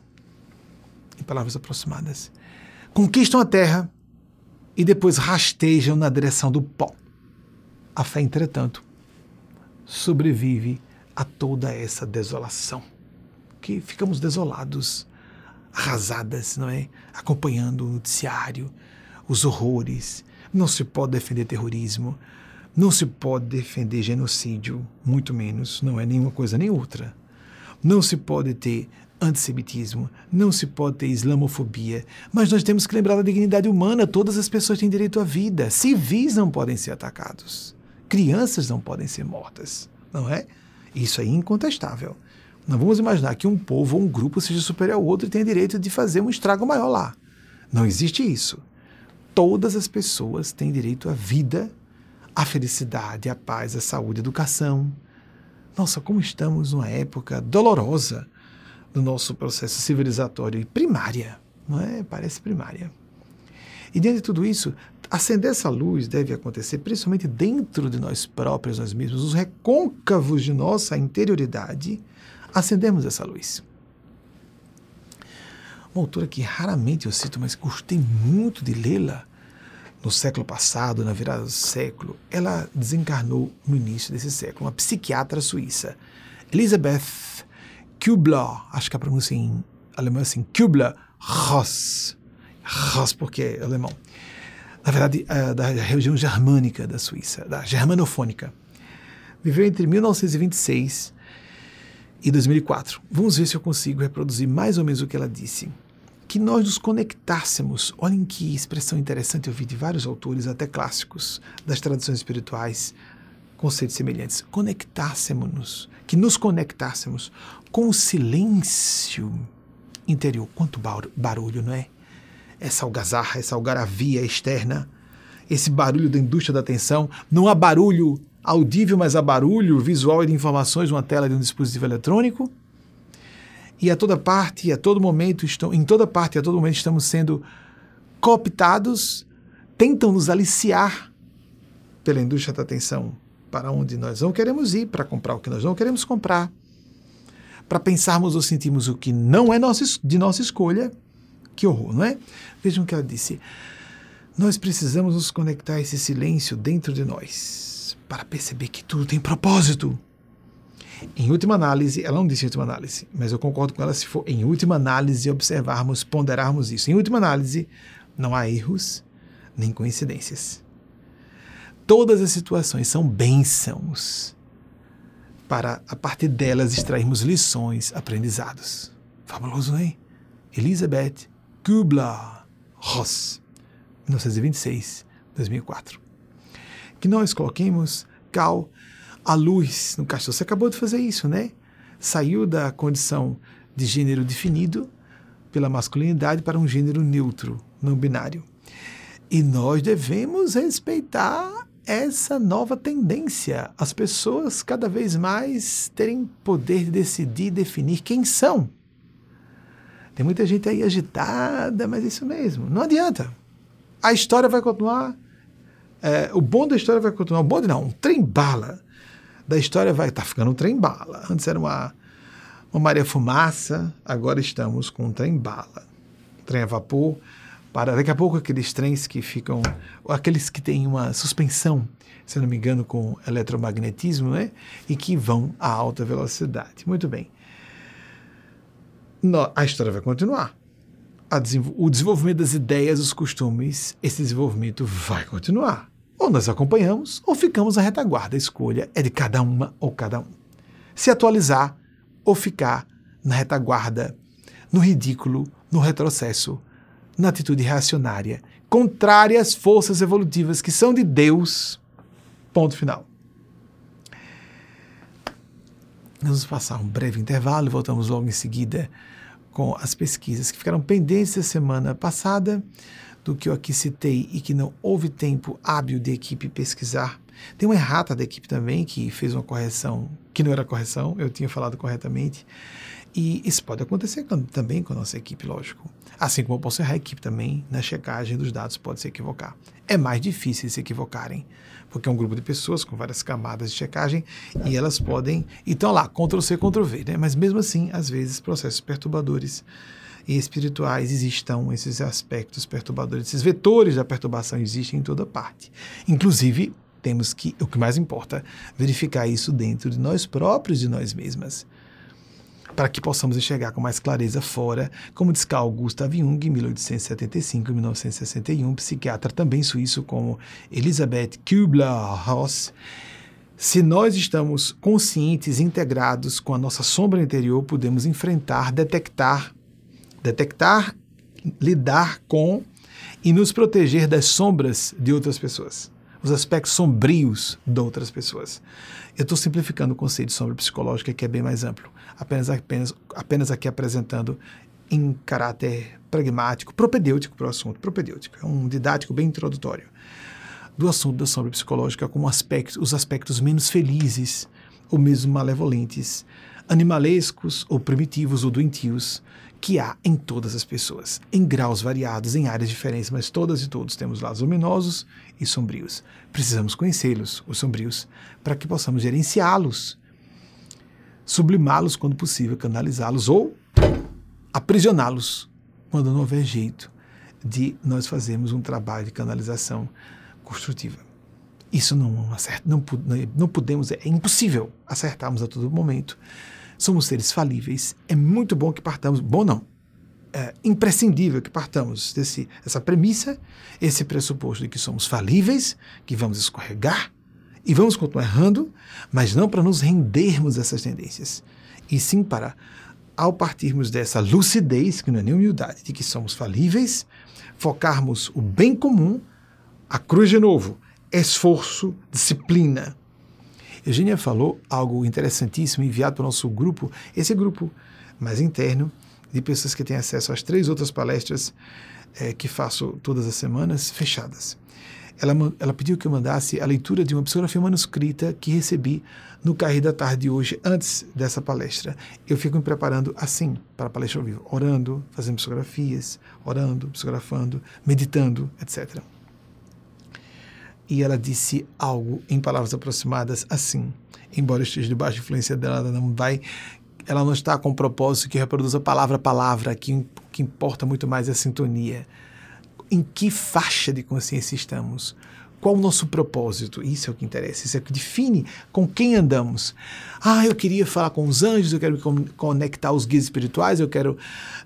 Em palavras aproximadas. Conquistam a terra e depois rastejam na direção do pó. A fé, entretanto, sobrevive a toda essa desolação. Que ficamos desolados, arrasadas, não é? Acompanhando o noticiário, os horrores. Não se pode defender terrorismo, não se pode defender genocídio, muito menos, não é nenhuma coisa nem outra. Não se pode ter antissemitismo, não se pode ter islamofobia, mas nós temos que lembrar da dignidade humana. Todas as pessoas têm direito à vida. Civis não podem ser atacados. Crianças não podem ser mortas, não é? Isso é incontestável. Não vamos imaginar que um povo ou um grupo seja superior ao outro e tenha direito de fazer um estrago maior lá. Não existe isso. Todas as pessoas têm direito à vida, à felicidade, à paz, à saúde, à educação, nossa, como estamos numa época dolorosa do nosso processo civilizatório e primária, não é? Parece primária. E diante de tudo isso, acender essa luz deve acontecer principalmente dentro de nós próprios, nós mesmos, os recôncavos de nossa interioridade, acendemos essa luz. Uma autora que raramente eu cito, mas gostei muito de lê-la, no século passado, na virada do século, ela desencarnou no início desse século, uma psiquiatra suíça, Elisabeth Kubler, acho que a pronúncia em alemão é assim, Kubler-Ross, Ross porque é alemão, na verdade, é da região germânica da Suíça, da germanofônica. Viveu entre 1926 e 2004. Vamos ver se eu consigo reproduzir mais ou menos o que ela disse que nós nos conectássemos. Olhem que expressão interessante eu vi de vários autores, até clássicos, das tradições espirituais, conceitos semelhantes. Conectássemos-nos, que nos conectássemos com o silêncio interior. Quanto barulho, não é? Essa algazarra, essa algaravia externa, esse barulho da indústria da atenção. Não há barulho audível, mas há barulho visual e de informações numa tela de um dispositivo eletrônico e a toda parte, a todo momento, estão, em toda parte, a todo momento estamos sendo cooptados, tentam nos aliciar pela indústria da atenção para onde nós não queremos ir, para comprar o que nós não queremos comprar, para pensarmos ou sentirmos o que não é nosso, de nossa escolha. Que horror, não é? Vejam o que ela disse. Nós precisamos nos conectar a esse silêncio dentro de nós para perceber que tudo tem propósito. Em última análise, ela não disse em última análise, mas eu concordo com ela se for em última análise observarmos, ponderarmos isso. Em última análise, não há erros nem coincidências. Todas as situações são bênçãos para, a partir delas, extrairmos lições, aprendizados. Fabuloso, não é? Elizabeth Kubler-Ross, 1926, 2004. Que nós coloquemos cal a luz no Castor. Você acabou de fazer isso, né? Saiu da condição de gênero definido pela masculinidade para um gênero neutro, não binário. E nós devemos respeitar essa nova tendência, as pessoas cada vez mais terem poder de decidir, definir quem são. Tem muita gente aí agitada, mas é isso mesmo, não adianta. A história vai continuar, é, o bonde da história vai continuar, o bonde não, um trem-bala da história vai estar tá ficando um trem-bala. Antes era uma, uma Maria Fumaça, agora estamos com um trem-bala, trem a vapor, para daqui a pouco aqueles trens que ficam, aqueles que têm uma suspensão, se não me engano, com eletromagnetismo, né? E que vão a alta velocidade. Muito bem. No, a história vai continuar. O desenvolvimento das ideias, os costumes, esse desenvolvimento vai continuar. Ou nós acompanhamos, ou ficamos na retaguarda. A escolha é de cada uma ou cada um. Se atualizar ou ficar na retaguarda, no ridículo, no retrocesso, na atitude reacionária, contrária às forças evolutivas que são de Deus. Ponto final. Vamos passar um breve intervalo e voltamos logo em seguida com as pesquisas que ficaram pendentes a semana passada, do que eu aqui citei e que não houve tempo hábil de equipe pesquisar. Tem uma errata da equipe também que fez uma correção que não era correção, eu tinha falado corretamente. E isso pode acontecer também com a nossa equipe, lógico. Assim como eu posso errar a equipe também na checagem dos dados, pode se equivocar. É mais difícil se equivocarem, porque é um grupo de pessoas com várias camadas de checagem e elas podem. Então lá, Ctrl-C, Ctrl-V, né? Mas mesmo assim, às vezes, processos perturbadores e espirituais existam esses aspectos perturbadores, esses vetores da perturbação existem em toda parte. Inclusive, temos que, o que mais importa, verificar isso dentro de nós próprios, de nós mesmas para que possamos enxergar com mais clareza fora, como diz Carl Gustav Jung em 1875 e 1961, psiquiatra também suíço como Elisabeth Kübler-Ross. Se nós estamos conscientes, integrados com a nossa sombra interior, podemos enfrentar, detectar, detectar, lidar com e nos proteger das sombras de outras pessoas, os aspectos sombrios de outras pessoas. Eu estou simplificando o conceito de sombra psicológica, que é bem mais amplo apenas, apenas, apenas aqui apresentando em caráter pragmático, propedêutico para o assunto, propedêutico, é um didático bem introdutório do assunto da sombra psicológica como aspecto, os aspectos menos felizes ou mesmo malevolentes, animalescos ou primitivos ou doentios que há em todas as pessoas, em graus variados, em áreas diferentes, mas todas e todos temos lados luminosos e sombrios. Precisamos conhecê-los, os sombrios, para que possamos gerenciá-los sublimá-los quando possível, canalizá-los ou aprisioná-los quando não houver jeito de nós fazermos um trabalho de canalização construtiva. Isso não acerta, não, não podemos, é impossível acertarmos a todo momento. Somos seres falíveis. É muito bom que partamos, bom não, é imprescindível que partamos desse essa premissa, esse pressuposto de que somos falíveis, que vamos escorregar, e vamos continuar errando, mas não para nos rendermos a essas tendências, e sim para, ao partirmos dessa lucidez, que não é nem humildade, de que somos falíveis, focarmos o bem comum, a cruz de novo, esforço, disciplina. Eugênia falou algo interessantíssimo enviado para o nosso grupo, esse grupo mais interno, de pessoas que têm acesso às três outras palestras é, que faço todas as semanas, fechadas ela, ela pediu que eu mandasse a leitura de uma psicografia manuscrita que recebi no Carri da Tarde de hoje, antes dessa palestra. Eu fico me preparando assim para a palestra ao vivo, orando, fazendo psicografias, orando, psicografando, meditando, etc. E ela disse algo em palavras aproximadas assim, embora esteja debaixo de influência dela, ela não vai ela não está com o propósito que reproduza palavra a palavra, que que importa muito mais é a sintonia em que faixa de consciência estamos, qual o nosso propósito? Isso é o que interessa, isso é o que define com quem andamos. Ah, eu queria falar com os anjos, eu quero me conectar aos guias espirituais, eu quero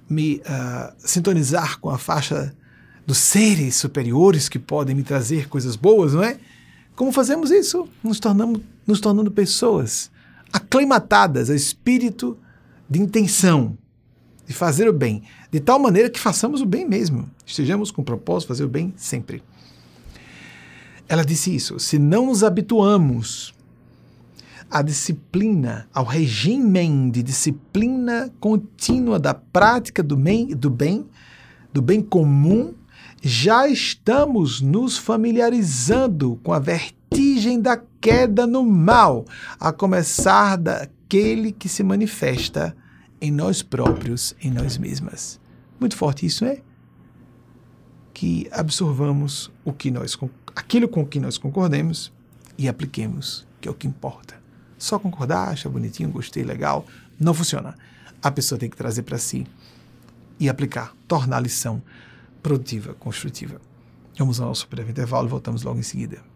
me uh, sintonizar com a faixa dos seres superiores que podem me trazer coisas boas, não é? Como fazemos isso? Nos, tornamos, nos tornando pessoas aclimatadas a espírito de intenção, de fazer o bem, de tal maneira que façamos o bem mesmo, estejamos com o propósito de fazer o bem sempre. Ela disse isso: se não nos habituamos à disciplina, ao regime de disciplina contínua da prática do bem, do bem, do bem comum, já estamos nos familiarizando com a vertigem da queda no mal, a começar daquele que se manifesta em nós próprios, em nós mesmas. Muito forte isso, é? Que absorvamos o que nós, aquilo com que nós concordemos e apliquemos, que é o que importa. Só concordar, achar bonitinho, gostei, legal, não funciona. A pessoa tem que trazer para si e aplicar, tornar a lição produtiva, construtiva. Vamos ao nosso breve intervalo e voltamos logo em seguida.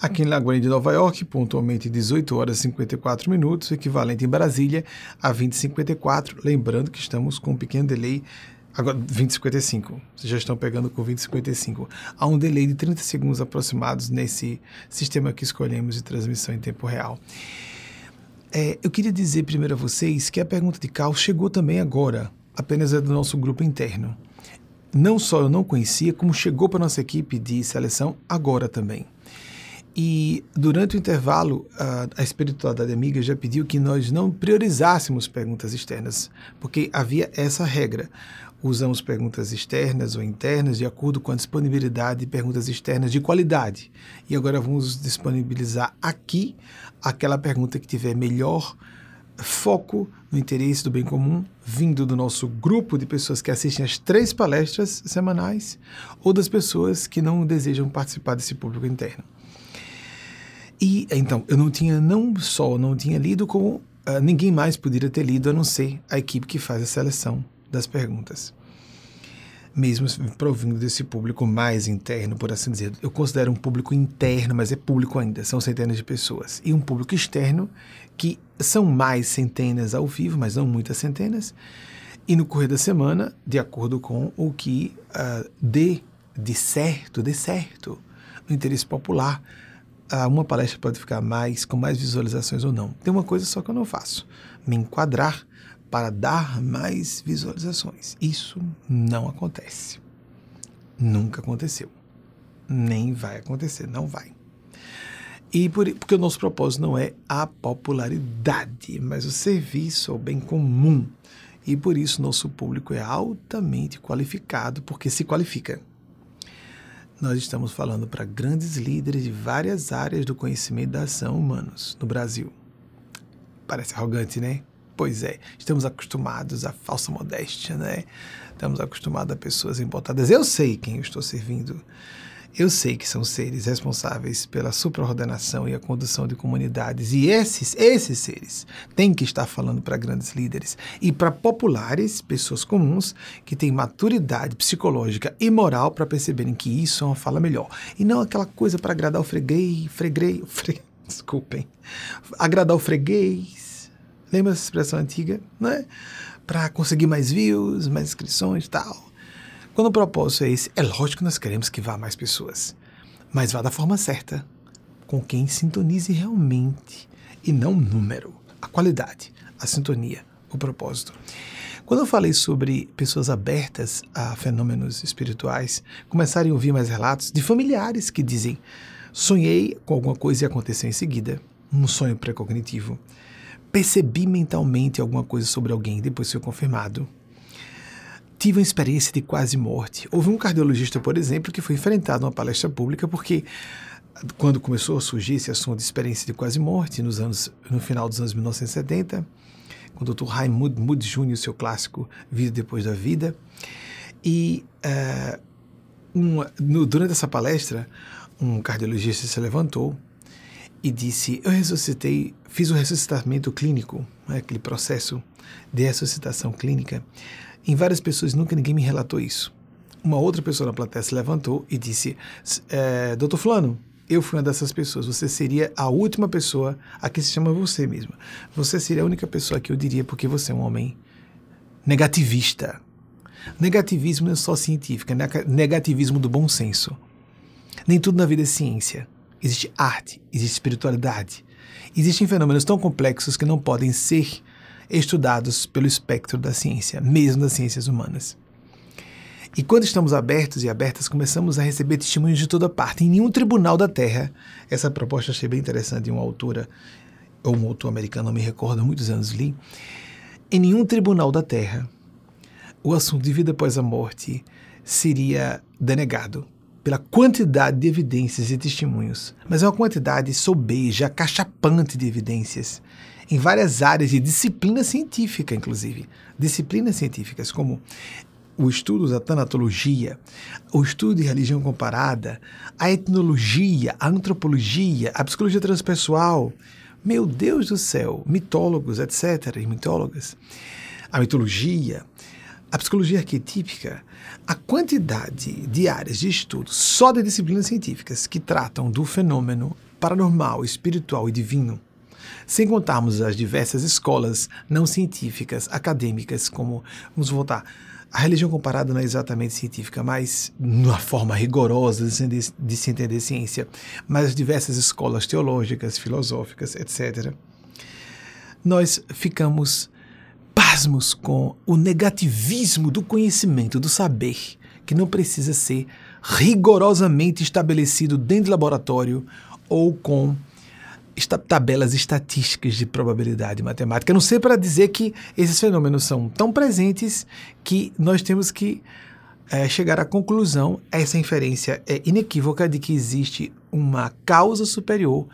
Aqui em Lagoinha de Nova York, pontualmente 18 horas e 54 minutos, equivalente em Brasília a 2054. Lembrando que estamos com um pequeno delay, agora 2055. Vocês já estão pegando com 2055. Há um delay de 30 segundos aproximados nesse sistema que escolhemos de transmissão em tempo real. É, eu queria dizer primeiro a vocês que a pergunta de Cal chegou também agora, apenas é do nosso grupo interno. Não só eu não conhecia, como chegou para nossa equipe de seleção agora também. E durante o intervalo, a, a espiritualidade amiga já pediu que nós não priorizássemos perguntas externas, porque havia essa regra. Usamos perguntas externas ou internas de acordo com a disponibilidade de perguntas externas de qualidade. E agora vamos disponibilizar aqui aquela pergunta que tiver melhor foco no interesse do bem comum, vindo do nosso grupo de pessoas que assistem as três palestras semanais ou das pessoas que não desejam participar desse público interno. E então, eu não tinha, não só não tinha lido, como uh, ninguém mais poderia ter lido a não ser a equipe que faz a seleção das perguntas. Mesmo provindo desse público mais interno, por assim dizer. Eu considero um público interno, mas é público ainda, são centenas de pessoas. E um público externo, que são mais centenas ao vivo, mas não muitas centenas. E no correr da semana, de acordo com o que uh, dê de certo, dê certo, no interesse popular uma palestra pode ficar mais com mais visualizações ou não. Tem uma coisa só que eu não faço: me enquadrar para dar mais visualizações. Isso não acontece. Nunca aconteceu. Nem vai acontecer, não vai. E por, porque o nosso propósito não é a popularidade, mas o serviço ao bem comum. E por isso nosso público é altamente qualificado, porque se qualifica nós estamos falando para grandes líderes de várias áreas do conhecimento da ação humanos no Brasil. Parece arrogante, né? Pois é, estamos acostumados à falsa modéstia, né? Estamos acostumados a pessoas embotadas. Eu sei quem eu estou servindo. Eu sei que são seres responsáveis pela supraordenação e a condução de comunidades, e esses, esses seres têm que estar falando para grandes líderes e para populares, pessoas comuns, que têm maturidade psicológica e moral para perceberem que isso é uma fala melhor. E não aquela coisa para agradar o freguês, freguês, fre, desculpem, agradar o freguês. Lembra essa expressão antiga, né? Para conseguir mais views, mais inscrições e tal. Quando o propósito é esse, é lógico que nós queremos que vá mais pessoas, mas vá da forma certa, com quem sintonize realmente, e não o número, a qualidade, a sintonia, o propósito. Quando eu falei sobre pessoas abertas a fenômenos espirituais, começarem a ouvir mais relatos de familiares que dizem: sonhei com alguma coisa e aconteceu em seguida, um sonho pré-cognitivo. Percebi mentalmente alguma coisa sobre alguém, depois foi confirmado tive uma experiência de quase morte. Houve um cardiologista, por exemplo, que foi enfrentado numa palestra pública porque quando começou a surgir esse assunto de experiência de quase morte, nos anos, no final dos anos 1970, com o Dr. Raymond Moody Jr., seu clássico Vida Depois da Vida. E uh, uma, no, durante essa palestra, um cardiologista se levantou e disse: Eu ressuscitei, fiz o ressuscitamento clínico, né, aquele processo de ressuscitação clínica, em várias pessoas, nunca ninguém me relatou isso. Uma outra pessoa na plateia se levantou e disse: é, Doutor Fulano, eu fui uma dessas pessoas. Você seria a última pessoa a que se chama você mesma. Você seria a única pessoa que eu diria porque você é um homem negativista. Negativismo não é só científico, é negativismo do bom senso. Nem tudo na vida é ciência. Existe arte, existe espiritualidade. Existem fenômenos tão complexos que não podem ser estudados pelo espectro da ciência, mesmo das ciências humanas. E quando estamos abertos e abertas, começamos a receber testemunhos de toda parte. Em nenhum tribunal da Terra, essa proposta achei bem interessante de uma autora, ou um autor americano, não me recordo, muitos anos li. Em nenhum tribunal da Terra, o assunto de vida após a morte seria denegado pela quantidade de evidências e testemunhos, mas é uma quantidade sobeja, cachapante de evidências em várias áreas de disciplina científica, inclusive. Disciplinas científicas, como o estudo da tanatologia, o estudo de religião comparada, a etnologia, a antropologia, a psicologia transpessoal. Meu Deus do céu, mitólogos, etc., e mitólogas. A mitologia, a psicologia arquetípica, a quantidade de áreas de estudo só de disciplinas científicas que tratam do fenômeno paranormal, espiritual e divino, sem contarmos as diversas escolas não científicas, acadêmicas, como, vamos voltar, a religião comparada não é exatamente científica, mas numa forma rigorosa de, de se entender ciência, mas as diversas escolas teológicas, filosóficas, etc. Nós ficamos pasmos com o negativismo do conhecimento, do saber, que não precisa ser rigorosamente estabelecido dentro do laboratório ou com tabelas estatísticas de probabilidade matemática. Não sei para dizer que esses fenômenos são tão presentes que nós temos que é, chegar à conclusão, essa inferência é inequívoca de que existe uma causa superior,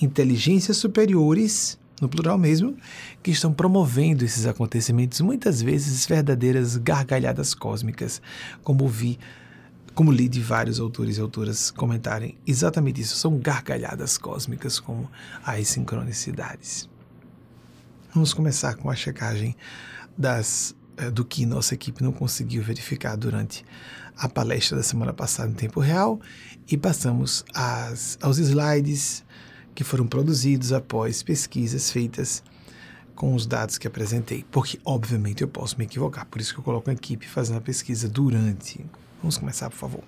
inteligências superiores, no plural mesmo, que estão promovendo esses acontecimentos, muitas vezes verdadeiras gargalhadas cósmicas, como vi como li de vários autores e autoras comentarem exatamente isso, são gargalhadas cósmicas como as sincronicidades. Vamos começar com a checagem das, eh, do que nossa equipe não conseguiu verificar durante a palestra da semana passada em tempo real e passamos aos slides que foram produzidos após pesquisas feitas com os dados que apresentei, porque obviamente eu posso me equivocar, por isso que eu coloco a equipe fazendo a pesquisa durante Vamos começar, por favor.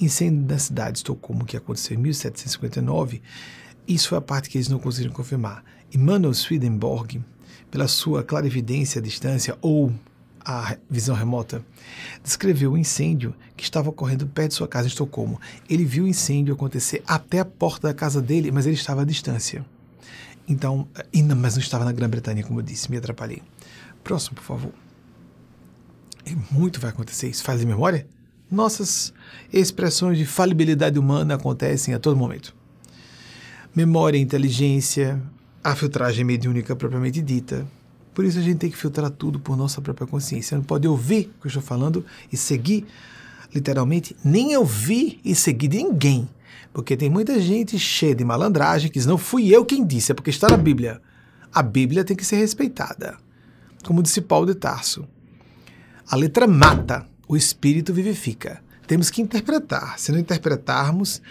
Incêndio da cidade de Estocolmo, que aconteceu em 1759, isso foi a parte que eles não conseguiram confirmar. Immanuel Swedenborg, pela sua clarividência à distância ou a visão remota, descreveu o incêndio que estava ocorrendo perto de sua casa em Estocolmo. Ele viu o incêndio acontecer até a porta da casa dele, mas ele estava à distância. Então, ainda, mas não estava na Grã-Bretanha, como eu disse, me atrapalhei. Próximo, por favor. E muito vai acontecer isso. Faz de memória? Nossas expressões de falibilidade humana acontecem a todo momento. Memória, inteligência, a filtragem mediúnica propriamente dita. Por isso a gente tem que filtrar tudo por nossa própria consciência. Não pode ouvir o que eu estou falando e seguir, literalmente, nem ouvir e seguir de ninguém. Porque tem muita gente cheia de malandragem que diz, não fui eu quem disse, é porque está na Bíblia. A Bíblia tem que ser respeitada. Como disse Paulo de Tarso, a letra mata, o espírito vivifica. Temos que interpretar. Se não interpretarmos,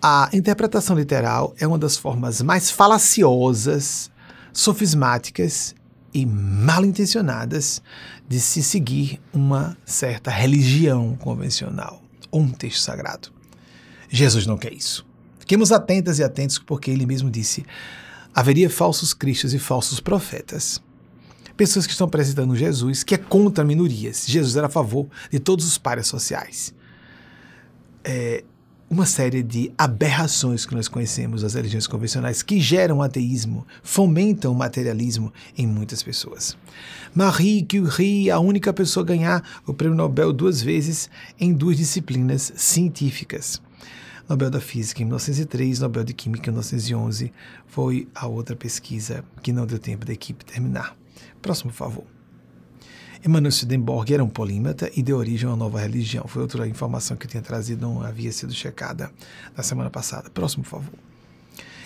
a interpretação literal é uma das formas mais falaciosas, sofismáticas e mal intencionadas de se seguir uma certa religião convencional ou um texto sagrado. Jesus não quer isso. Fiquemos atentas e atentos, porque ele mesmo disse: haveria falsos cristos e falsos profetas pessoas que estão apresentando Jesus, que é contra minorias. Jesus era a favor de todos os pares sociais. É uma série de aberrações que nós conhecemos das religiões convencionais que geram ateísmo, fomentam o materialismo em muitas pessoas. Marie Curie, a única pessoa a ganhar o prêmio Nobel duas vezes em duas disciplinas científicas. Nobel da Física em 1903, Nobel de Química em 1911, foi a outra pesquisa que não deu tempo da equipe terminar. Próximo favor. Emmanuel Swedenborg era um polímata e deu origem a uma nova religião. Foi outra informação que eu tinha trazido, não havia sido checada na semana passada. Próximo favor.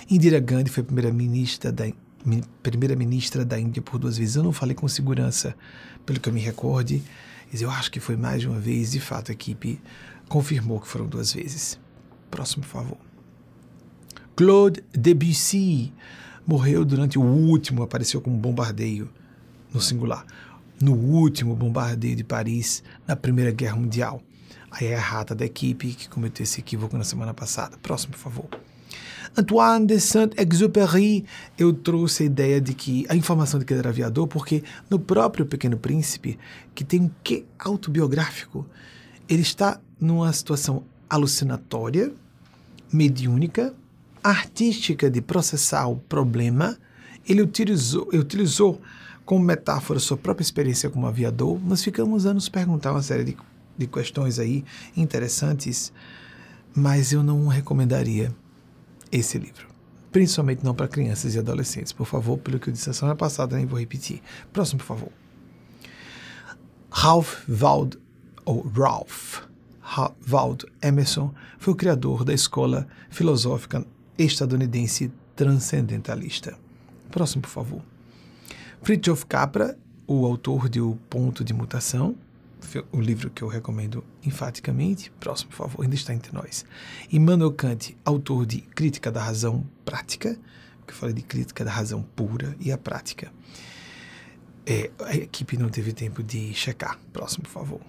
Indira Gandhi foi primeira-ministra da, primeira-ministra da Índia por duas vezes. Eu não falei com segurança, pelo que eu me recorde, eu acho que foi mais de uma vez. De fato, a equipe confirmou que foram duas vezes. Próximo favor. Claude Debussy morreu durante o último, apareceu como bombardeio, no singular, no último bombardeio de Paris na Primeira Guerra Mundial. Aí é a rata da equipe que cometeu esse equívoco na semana passada. Próximo, por favor. Antoine de Saint-Exupéry, eu trouxe a ideia de que a informação de que ele era aviador, porque no próprio Pequeno Príncipe, que tem um quê autobiográfico, ele está numa situação alucinatória, mediúnica, artística de processar o problema. Ele utilizou, utilizou como metáfora sua própria experiência como aviador. Nós ficamos anos perguntar uma série de, de questões aí interessantes, mas eu não recomendaria esse livro. Principalmente não para crianças e adolescentes. Por favor, pelo que eu disse na semana passada, nem vou repetir. Próximo, por favor. Ralph Wald, ou Ralph, Wald Emerson foi o criador da escola filosófica estadunidense transcendentalista. Próximo, por favor. Fritjof Capra, o autor de O Ponto de Mutação, o livro que eu recomendo enfaticamente. Próximo, por favor, ainda está entre nós. Immanuel Kant, autor de Crítica da Razão Prática, que eu falei de crítica da razão pura e a prática. É, a equipe não teve tempo de checar. Próximo, por favor.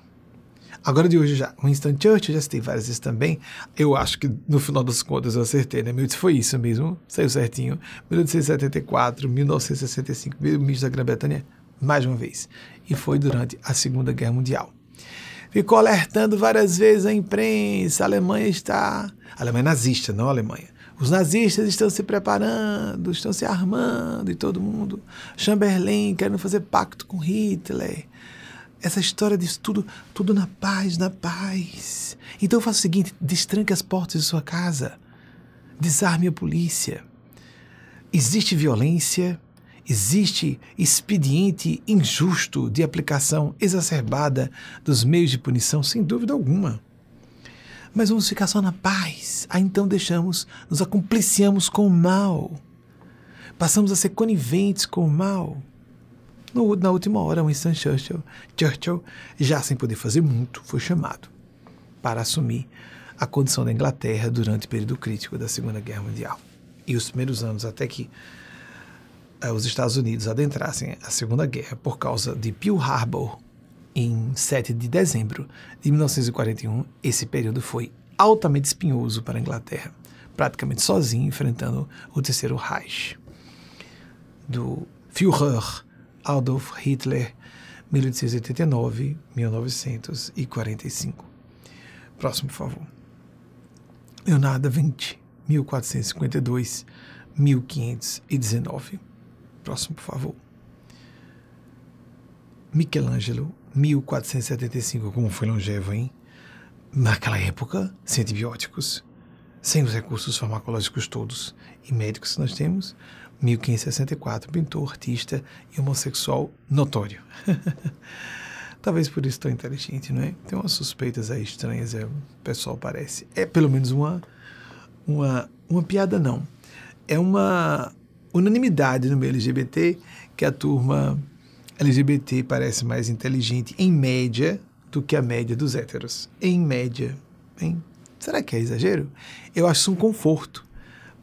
Agora de hoje já, Winston Churchill, já citei várias vezes também. Eu acho que no final das contas eu acertei, né? Meu foi isso mesmo, saiu certinho. 1874, 1965, primeiro-ministro da Grã-Bretanha, mais uma vez. E foi durante a Segunda Guerra Mundial. Ficou alertando várias vezes a imprensa: a Alemanha está. A Alemanha nazista, não a Alemanha. Os nazistas estão se preparando, estão se armando e todo mundo. Chamberlain querendo fazer pacto com Hitler essa história disso tudo, tudo na paz, na paz. Então faça o seguinte: destranque as portas de sua casa, desarme a polícia. Existe violência, existe expediente injusto de aplicação exacerbada dos meios de punição, sem dúvida alguma. Mas vamos ficar só na paz. Aí então deixamos, nos acompliciamos com o mal. Passamos a ser coniventes com o mal. No, na última hora, Winston Churchill, Churchill, já sem poder fazer muito, foi chamado para assumir a condição da Inglaterra durante o período crítico da Segunda Guerra Mundial. E os primeiros anos até que uh, os Estados Unidos adentrassem a Segunda Guerra por causa de Pearl Harbor em 7 de dezembro de 1941, esse período foi altamente espinhoso para a Inglaterra, praticamente sozinho enfrentando o Terceiro Reich do Führer Adolf Hitler, 1889-1945. Próximo, por favor. Leonardo 20, 1452-1519. Próximo, por favor. Michelangelo, 1475, como foi longevo, hein? Naquela época, sem antibióticos, sem os recursos farmacológicos todos e médicos que nós temos, 1564, pintor, artista e homossexual notório. Talvez por isso tão inteligente, não é? Tem umas suspeitas aí estranhas, é, o pessoal parece. É pelo menos uma, uma, uma piada, não. É uma unanimidade no meio LGBT que a turma LGBT parece mais inteligente, em média, do que a média dos héteros. Em média. Hein? Será que é exagero? Eu acho isso um conforto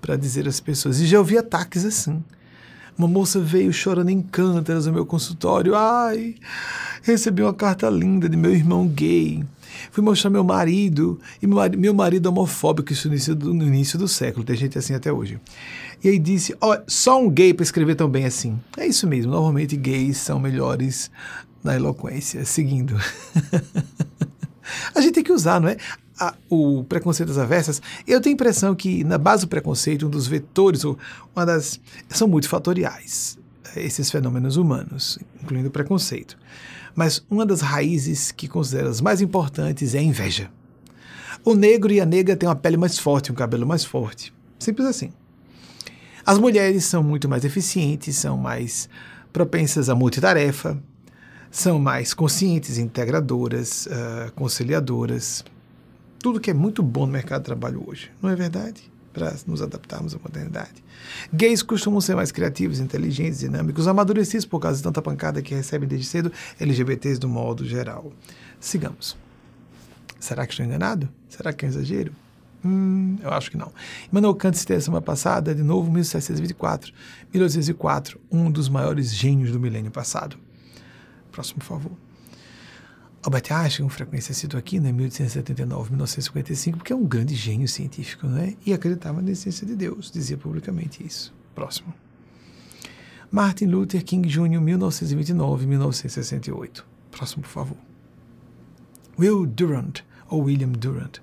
para dizer às pessoas. E já ouvi ataques assim. Uma moça veio chorando em cântaras no meu consultório. Ai, recebi uma carta linda de meu irmão gay. Fui mostrar meu marido, e meu, marido homofóbico, isso no início, do, no início do século, tem gente assim até hoje. E aí disse: ó, só um gay para escrever tão bem assim. É isso mesmo, normalmente gays são melhores na eloquência. Seguindo. a gente tem que usar, não é? A, o preconceito das avessas, eu tenho a impressão que na base do preconceito, um dos vetores, ou uma das. são multifatoriais, esses fenômenos humanos, incluindo o preconceito. Mas uma das raízes que considero as mais importantes é a inveja. O negro e a negra têm uma pele mais forte, um cabelo mais forte. Simples assim. As mulheres são muito mais eficientes, são mais propensas à multitarefa, são mais conscientes, integradoras, uh, conciliadoras, tudo que é muito bom no mercado de trabalho hoje, não é verdade? Para nos adaptarmos à modernidade. Gays costumam ser mais criativos, inteligentes, dinâmicos, amadurecidos por causa de tanta pancada que recebem desde cedo, LGBTs do modo geral. Sigamos. Será que estou enganado? Será que é um exagero? Hum, eu acho que não. Emmanuel Kant citei semana passada, de novo, 1724. 1804, um dos maiores gênios do milênio passado. Próximo, por favor. Albert Einstein, frequência cito aqui, né, 1879, 1955, porque é um grande gênio científico, né? E acreditava na essência de Deus, dizia publicamente isso. Próximo. Martin Luther King Jr., 1929, 1968. Próximo, por favor. Will Durant, ou William Durant,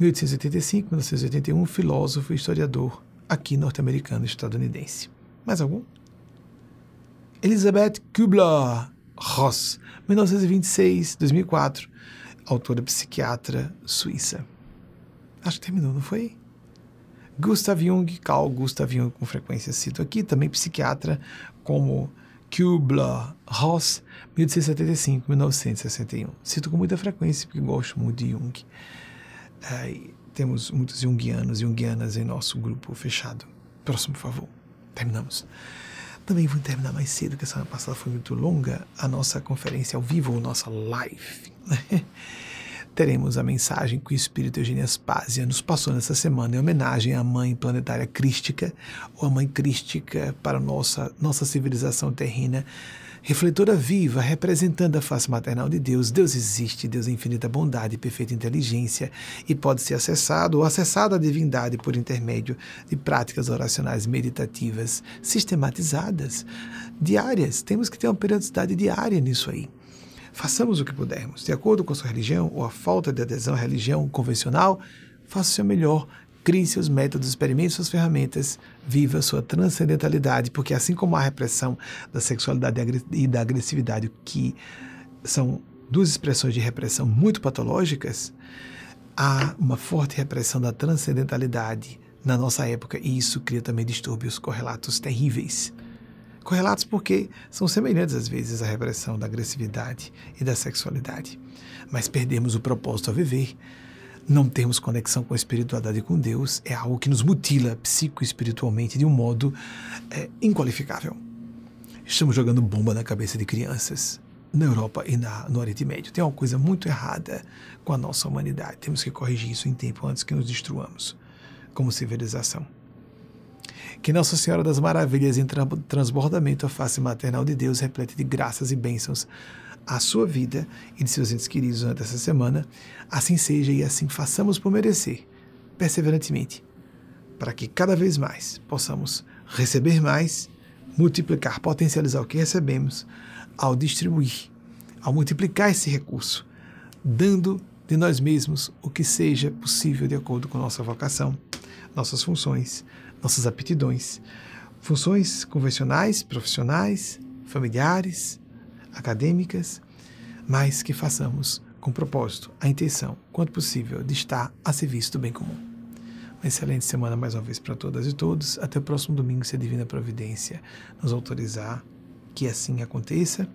1885, 1981, filósofo e historiador aqui norte-americano estadunidense. Mais algum? Elizabeth Kubler-Ross, 1926, 2004, autora psiquiatra suíça. Acho que terminou, não foi? Gustav Jung, Carl Gustav Jung, com frequência cito aqui, também psiquiatra, como Kubler-Ross, 1875-1961. Cito com muita frequência porque gosto muito de Jung. É, temos muitos junguianos e junguianas em nosso grupo fechado. Próximo, por favor. Terminamos. Também vou terminar mais cedo, porque a semana passada foi muito longa, a nossa conferência ao vivo, nossa live. Teremos a mensagem que o Espírito Eugênia Aspásia nos passou nessa semana em homenagem à Mãe Planetária Crística, ou a Mãe Crística para nossa, nossa civilização terrena, refletora viva, representando a face maternal de Deus. Deus existe, Deus é infinita bondade perfeita inteligência, e pode ser acessado ou acessado a divindade por intermédio de práticas oracionais meditativas sistematizadas, diárias. Temos que ter uma periodicidade diária nisso aí. Façamos o que pudermos, de acordo com a sua religião ou a falta de adesão à religião convencional, faça o seu melhor Crie seus métodos, experimente suas ferramentas, viva sua transcendentalidade, porque assim como a repressão da sexualidade e da agressividade, que são duas expressões de repressão muito patológicas, há uma forte repressão da transcendentalidade na nossa época e isso cria também distúrbios correlatos terríveis. Correlatos porque são semelhantes às vezes à repressão da agressividade e da sexualidade, mas perdemos o propósito a viver não temos conexão com a espiritualidade e com Deus, é algo que nos mutila psico-espiritualmente de um modo é, inqualificável. Estamos jogando bomba na cabeça de crianças na Europa e na, no Oriente Médio. Tem uma coisa muito errada com a nossa humanidade. Temos que corrigir isso em tempo antes que nos destruamos como civilização. Que Nossa Senhora das Maravilhas em transbordamento a face maternal de Deus replete de graças e bênçãos a sua vida e de seus entes queridos durante essa semana, assim seja e assim façamos por merecer, perseverantemente, para que cada vez mais possamos receber mais, multiplicar, potencializar o que recebemos, ao distribuir, ao multiplicar esse recurso, dando de nós mesmos o que seja possível de acordo com nossa vocação, nossas funções, nossas aptidões, funções convencionais, profissionais, familiares, acadêmicas, mas que façamos com propósito, a intenção, quanto possível, de estar a serviço do bem comum. Uma excelente semana mais uma vez para todas e todos. Até o próximo domingo, se a Divina Providência nos autorizar que assim aconteça.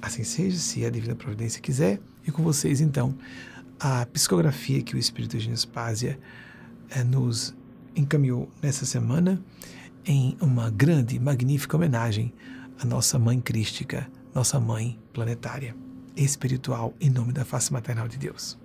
Assim seja, se a Divina Providência quiser. E com vocês, então, a psicografia que o Espírito de Nespásia é, nos encaminhou nessa semana em uma grande, magnífica homenagem à nossa Mãe Crística, nossa Mãe planetária, espiritual, em nome da face maternal de Deus.